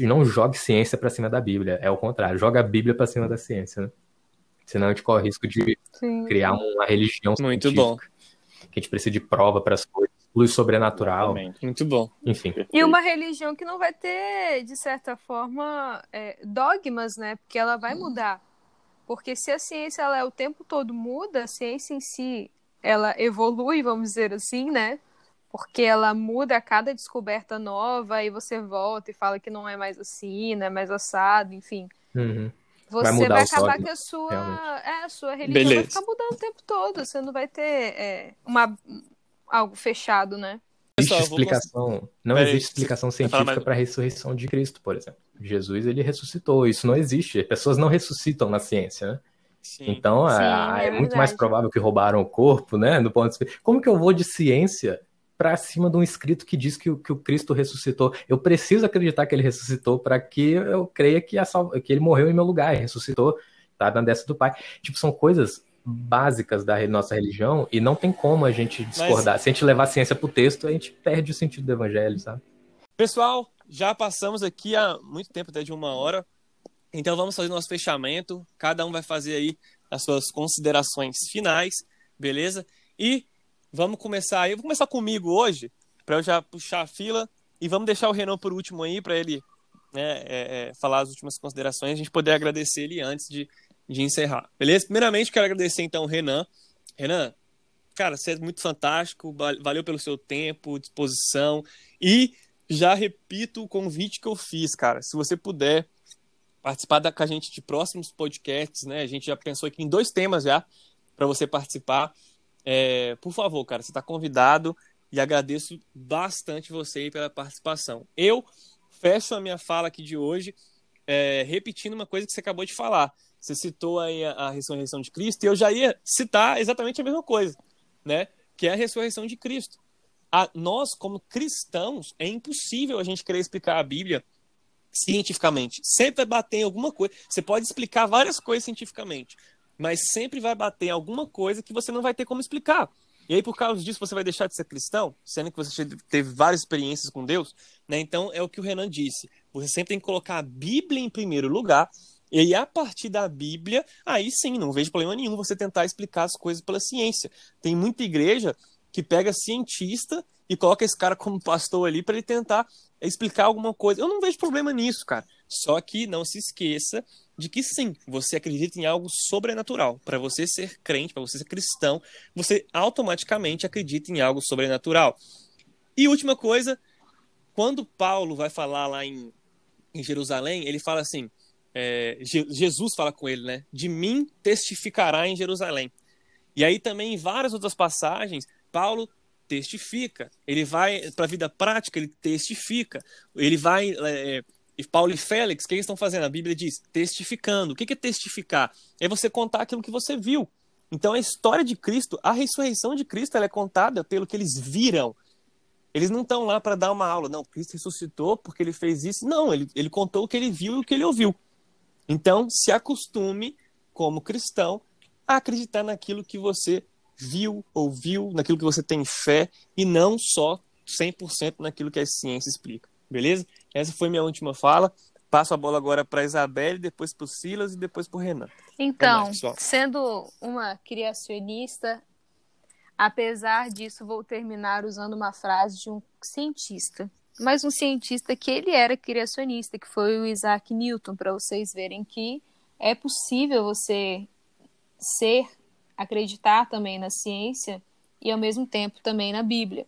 não jogue ciência para cima da Bíblia. É o contrário, joga a Bíblia para cima da ciência, né? Senão a gente corre o risco de Sim. criar uma religião Muito bom. Que a gente precisa de prova para as coisas, luz sobrenatural. Exatamente. Muito bom. Enfim. E uma religião que não vai ter, de certa forma, é, dogmas, né? Porque ela vai mudar. Porque se a ciência ela é o tempo todo muda, a ciência em si ela evolui, vamos dizer assim, né? Porque ela muda a cada descoberta nova e você volta e fala que não é mais assim, não é mais assado, enfim. Uhum. Você vai, vai acabar que a sua, é, a sua religião Beleza. vai ficar mudando o tempo todo. Você não vai ter é, uma, algo fechado, né? Existe explicação, não existe explicação científica para a ressurreição de Cristo, por exemplo. Jesus ele ressuscitou, isso não existe. Pessoas não ressuscitam na ciência, né? Sim. Então Sim, é, é, é muito mais provável que roubaram o corpo, né? No ponto de... Como que eu vou de ciência para cima de um escrito que diz que o, que o Cristo ressuscitou? Eu preciso acreditar que ele ressuscitou para que eu creia que, a sal... que ele morreu em meu lugar e ressuscitou, tá na destra do Pai. Tipo, são coisas básicas da nossa religião e não tem como a gente discordar. Mas... Se a gente levar a ciência pro texto, a gente perde o sentido do evangelho, sabe? Pessoal, já passamos aqui há muito tempo, até de uma hora. Então vamos fazer nosso fechamento. Cada um vai fazer aí as suas considerações finais, beleza? E vamos começar aí. Eu vou começar comigo hoje, para eu já puxar a fila. E vamos deixar o Renan por último aí, para ele né, é, é, falar as últimas considerações. A gente poder agradecer ele antes de, de encerrar, beleza? Primeiramente, quero agradecer então o Renan. Renan, cara, você é muito fantástico. Valeu pelo seu tempo, disposição. E já repito o convite que eu fiz, cara. Se você puder participar da, com a gente de próximos podcasts, né? A gente já pensou aqui em dois temas já para você participar. É, por favor, cara, você está convidado e agradeço bastante você pela participação. Eu fecho a minha fala aqui de hoje é, repetindo uma coisa que você acabou de falar. Você citou aí a, a ressurreição de Cristo e eu já ia citar exatamente a mesma coisa, né? Que é a ressurreição de Cristo. A, nós, como cristãos, é impossível a gente querer explicar a Bíblia cientificamente. Sempre vai bater em alguma coisa. Você pode explicar várias coisas cientificamente, mas sempre vai bater em alguma coisa que você não vai ter como explicar. E aí, por causa disso, você vai deixar de ser cristão, sendo que você teve várias experiências com Deus, né? Então, é o que o Renan disse. Você sempre tem que colocar a Bíblia em primeiro lugar, e aí, a partir da Bíblia, aí sim, não vejo problema nenhum você tentar explicar as coisas pela ciência. Tem muita igreja que pega cientista e coloca esse cara como pastor ali para ele tentar explicar alguma coisa. Eu não vejo problema nisso, cara. Só que não se esqueça de que sim, você acredita em algo sobrenatural. Para você ser crente, para você ser cristão, você automaticamente acredita em algo sobrenatural. E última coisa, quando Paulo vai falar lá em, em Jerusalém, ele fala assim: é, Jesus fala com ele, né? De mim testificará em Jerusalém. E aí também em várias outras passagens, Paulo testifica. Ele vai para a vida prática, ele testifica. Ele vai. É, e Paulo e Félix, o que eles estão fazendo? A Bíblia diz testificando. O que é testificar? É você contar aquilo que você viu. Então a história de Cristo, a ressurreição de Cristo, ela é contada pelo que eles viram. Eles não estão lá para dar uma aula. Não, Cristo ressuscitou porque ele fez isso. Não, ele, ele contou o que ele viu e o que ele ouviu. Então, se acostume, como cristão, a acreditar naquilo que você viu, ouviu, naquilo que você tem fé e não só 100% naquilo que a ciência explica. Beleza? Essa foi minha última fala. Passo a bola agora para a Isabelle, depois para o Silas e depois para o Renan. Então, mais, sendo uma criacionista, apesar disso, vou terminar usando uma frase de um cientista. Mas um cientista que ele era criacionista, que foi o Isaac Newton, para vocês verem que é possível você ser acreditar também na ciência e ao mesmo tempo também na Bíblia.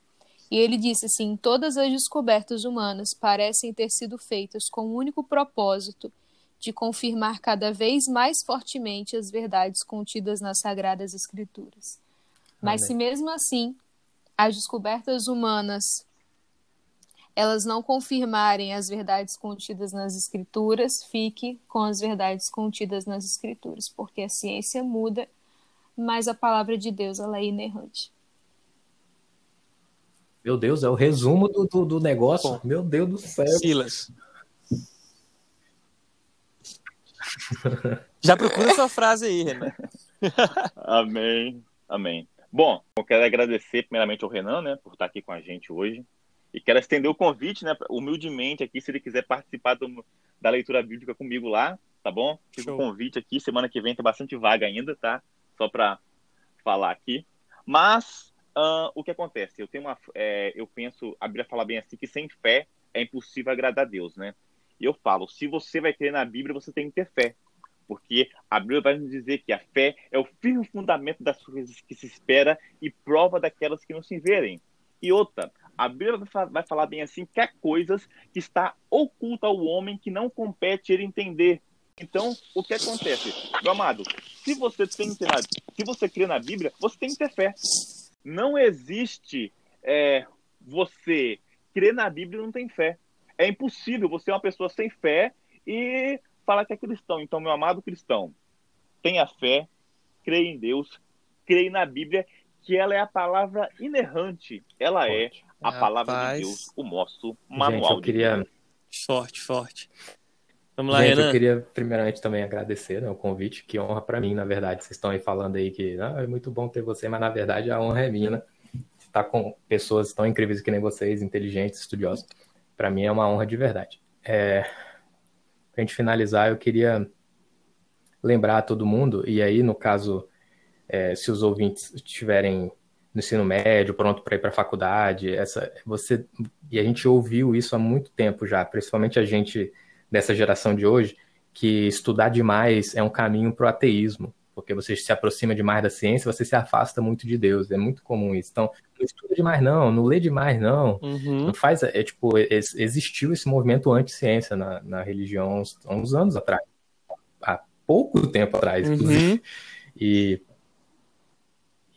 E ele disse assim: todas as descobertas humanas parecem ter sido feitas com o único propósito de confirmar cada vez mais fortemente as verdades contidas nas Sagradas Escrituras. Mas Amém. se mesmo assim as descobertas humanas elas não confirmarem as verdades contidas nas escrituras, fique com as verdades contidas nas escrituras, porque a ciência muda, mas a palavra de Deus ela é inerrante. Meu Deus, é o resumo do, do, do negócio. Bom, Meu Deus do céu. Silas. Já procura sua frase aí, Renan. Amém. Amém. Bom, eu quero agradecer primeiramente ao Renan, né, por estar aqui com a gente hoje. E quero estender o convite, né, humildemente aqui, se ele quiser participar do, da leitura bíblica comigo lá, tá bom? Fica o convite aqui, semana que vem tem bastante vaga ainda, tá? Só para falar aqui. Mas uh, o que acontece? Eu tenho uma, é, eu penso, a Bíblia fala bem assim que sem fé é impossível agradar a Deus, né? E eu falo, se você vai crer na Bíblia, você tem que ter fé. Porque a Bíblia vai nos dizer que a fé é o firme fundamento das coisas que se espera e prova daquelas que não se verem. E outra, a Bíblia vai falar bem assim que há coisas que está oculta ao homem que não compete ele entender. Então, o que acontece? Meu amado, se você tem se você crê na Bíblia, você tem que ter fé. Não existe é, você crer na Bíblia e não tem fé. É impossível você é uma pessoa sem fé e falar que é cristão. Então, meu amado cristão, tenha fé, creia em Deus, creia na Bíblia, que ela é a palavra inerrante. Ela forte. é a Rapaz. palavra de Deus, o nosso manual. Gente, eu queria... Forte, forte. Vamos lá, Gente, Renan. eu queria primeiramente também agradecer né, o convite, que honra para mim, na verdade. Vocês estão aí falando aí que ah, é muito bom ter você, mas na verdade a honra é minha, né? Estar com pessoas tão incríveis que nem vocês, inteligentes, estudiosos. Para mim é uma honra de verdade. É... Para a gente finalizar, eu queria lembrar a todo mundo, e aí, no caso, é, se os ouvintes estiverem no ensino médio, pronto para ir para a faculdade, essa, você, e a gente ouviu isso há muito tempo já, principalmente a gente dessa geração de hoje, que estudar demais é um caminho para o ateísmo, porque você se aproxima demais da ciência, você se afasta muito de Deus. É muito comum isso. Então, não estuda demais não, não lê demais não. Uhum. Não faz, é tipo, existiu esse movimento anti-ciência na, na religião uns, uns anos atrás. Há pouco tempo atrás, uhum. E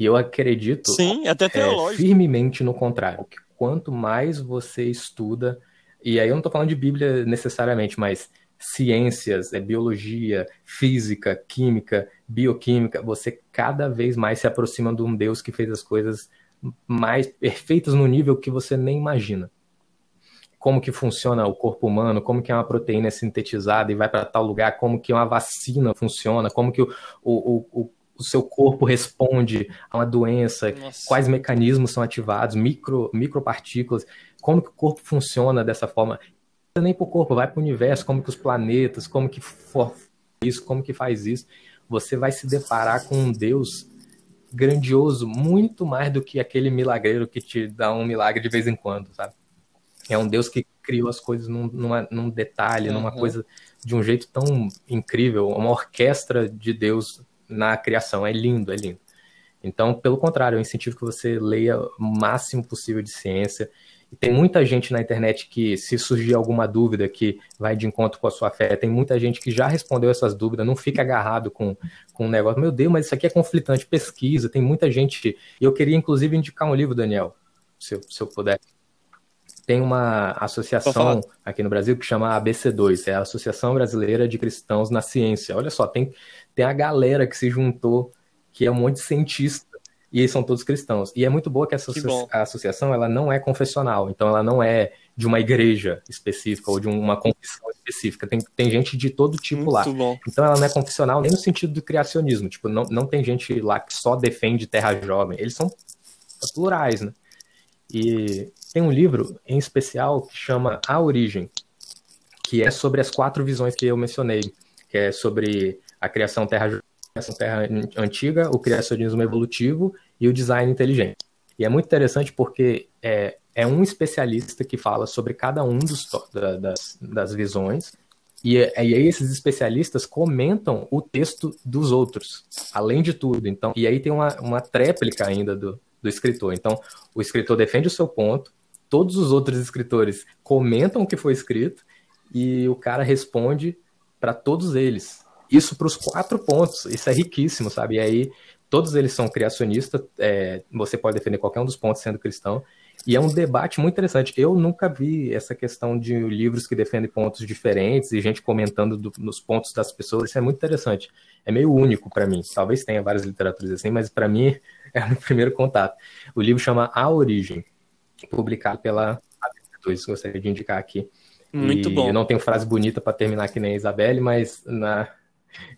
e eu acredito Sim, até é, firmemente no contrário, que quanto mais você estuda, e aí eu não estou falando de Bíblia necessariamente, mas ciências, é biologia, física, química, bioquímica, você cada vez mais se aproxima de um Deus que fez as coisas mais perfeitas no nível que você nem imagina. Como que funciona o corpo humano, como que é uma proteína sintetizada e vai para tal lugar, como que uma vacina funciona, como que o, o, o, o seu corpo responde a uma doença, Nossa. quais mecanismos são ativados, micro, micropartículas como que o corpo funciona dessa forma. Nem para o corpo, vai para o universo, como que os planetas, como que for isso, como que faz isso. Você vai se deparar com um Deus grandioso, muito mais do que aquele milagreiro que te dá um milagre de vez em quando, sabe? É um Deus que criou as coisas num, numa, num detalhe, uhum. numa coisa de um jeito tão incrível, uma orquestra de Deus na criação. É lindo, é lindo. Então, pelo contrário, eu incentivo que você leia o máximo possível de ciência e tem muita gente na internet que, se surgir alguma dúvida que vai de encontro com a sua fé, tem muita gente que já respondeu essas dúvidas, não fica agarrado com, com um negócio. Meu Deus, mas isso aqui é conflitante, pesquisa, tem muita gente. E eu queria, inclusive, indicar um livro, Daniel, se se eu puder. Tem uma associação aqui no Brasil que chama ABC2, é a Associação Brasileira de Cristãos na Ciência. Olha só, tem, tem a galera que se juntou, que é um monte de cientista e eles são todos cristãos. E é muito boa que essa que a associação ela não é confessional, então ela não é de uma igreja específica ou de uma confissão específica. Tem, tem gente de todo tipo muito lá. Bom. Então ela não é confessional nem no sentido do criacionismo. Tipo, não, não tem gente lá que só defende terra jovem. Eles são plurais, né? E tem um livro em especial que chama A Origem, que é sobre as quatro visões que eu mencionei, que é sobre a criação terra criação terra antiga, o criacionismo evolutivo e o design inteligente. E é muito interessante porque é, é um especialista que fala sobre cada um dos, da, das, das visões, e, e aí esses especialistas comentam o texto dos outros, além de tudo. Então, e aí tem uma, uma tréplica ainda do, do escritor. Então, o escritor defende o seu ponto, todos os outros escritores comentam o que foi escrito e o cara responde para todos eles. Isso para os quatro pontos, isso é riquíssimo, sabe? E aí, todos eles são criacionistas, é, você pode defender qualquer um dos pontos sendo cristão, e é um debate muito interessante. Eu nunca vi essa questão de livros que defendem pontos diferentes e gente comentando do, nos pontos das pessoas. Isso é muito interessante. É meio único para mim. Talvez tenha várias literaturas assim, mas para mim é o primeiro contato. O livro chama A Origem, publicado pela A22, gostaria de indicar aqui. Muito e bom. Eu não tenho frase bonita para terminar que nem a Isabelle, mas na,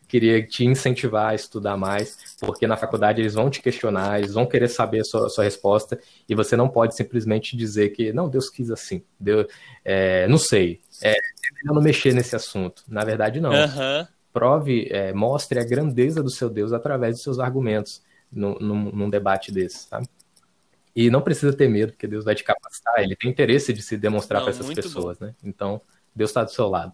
queria te incentivar a estudar mais, porque na faculdade eles vão te questionar, eles vão querer saber a sua, a sua resposta, e você não pode simplesmente dizer que, não, Deus quis assim, Deus, é, não sei, é, é melhor não mexer nesse assunto. Na verdade, não. Aham. Prove, é, mostre a grandeza do seu Deus através dos seus argumentos num, num, num debate desse, sabe? E não precisa ter medo, porque Deus vai te capacitar, ele tem interesse de se demonstrar para essas pessoas, né? Então, Deus está do seu lado.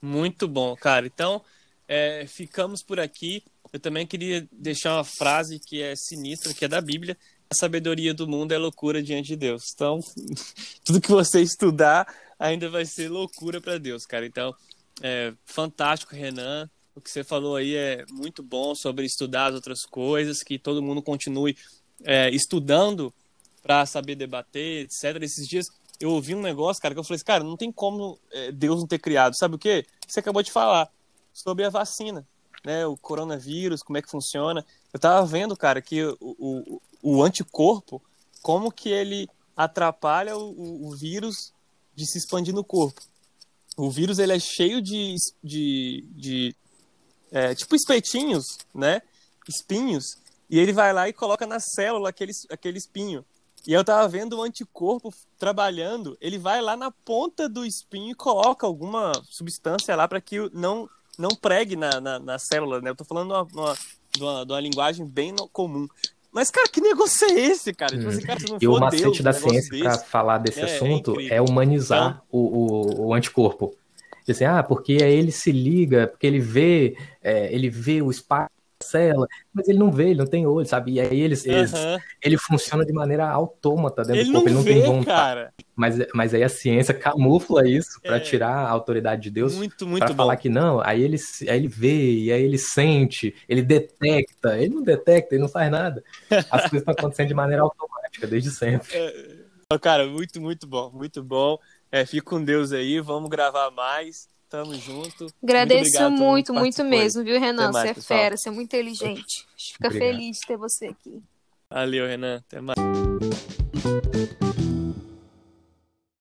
Muito bom, cara. Então, é, ficamos por aqui. Eu também queria deixar uma frase que é sinistra, que é da Bíblia. A sabedoria do mundo é loucura diante de Deus. Então, tudo que você estudar ainda vai ser loucura para Deus, cara. Então, é fantástico, Renan. O que você falou aí é muito bom sobre estudar as outras coisas, que todo mundo continue é, estudando para saber debater, etc. Esses dias eu ouvi um negócio, cara, que eu falei assim, cara, não tem como é, Deus não ter criado. Sabe o quê? Você acabou de falar sobre a vacina, né? O coronavírus, como é que funciona. Eu tava vendo, cara, que o, o, o anticorpo, como que ele atrapalha o, o, vírus de se expandir no corpo. O vírus, ele é cheio de, de, de é, tipo espetinhos, né? Espinhos. E ele vai lá e coloca na célula aquele, aquele espinho. E eu tava vendo o anticorpo trabalhando, ele vai lá na ponta do espinho e coloca alguma substância lá para que não, não pregue na, na, na, célula, né? Eu tô falando uma, uma, de, uma, de uma linguagem bem no, comum. Mas, cara, que negócio é esse, cara? Assim, cara e o macete Deus, da ciência para falar desse É, é assunto incrível. é, humanizar Então- o, o, o anticorpo. Dizer, ah, porque aí ele se liga, porque ele vê, é, ele vê o espaço da célula, mas ele não vê, ele não tem olho, sabe? E aí eles, eles- Aham. ele funciona de maneira autômata dentro Ele do não corpo, ele não vê, tem vontade. cara. Mas, mas aí a ciência camufla isso para É. tirar a autoridade de Deus Muito, muito para bom. falar que não, aí ele, aí ele vê, e aí ele sente, ele detecta, ele não detecta, ele não faz nada. As coisas estão acontecendo de maneira automática, desde sempre. Ó, Cara, muito, muito bom, muito bom. É, fica com Deus aí, vamos gravar mais. Tamo junto. Agradeço muito, muito aí. mesmo, viu, Renan? Mais, você é pessoal. fera, você é muito inteligente. A gente fica Obrigado. feliz de ter você aqui. Valeu, Renan. Até mais.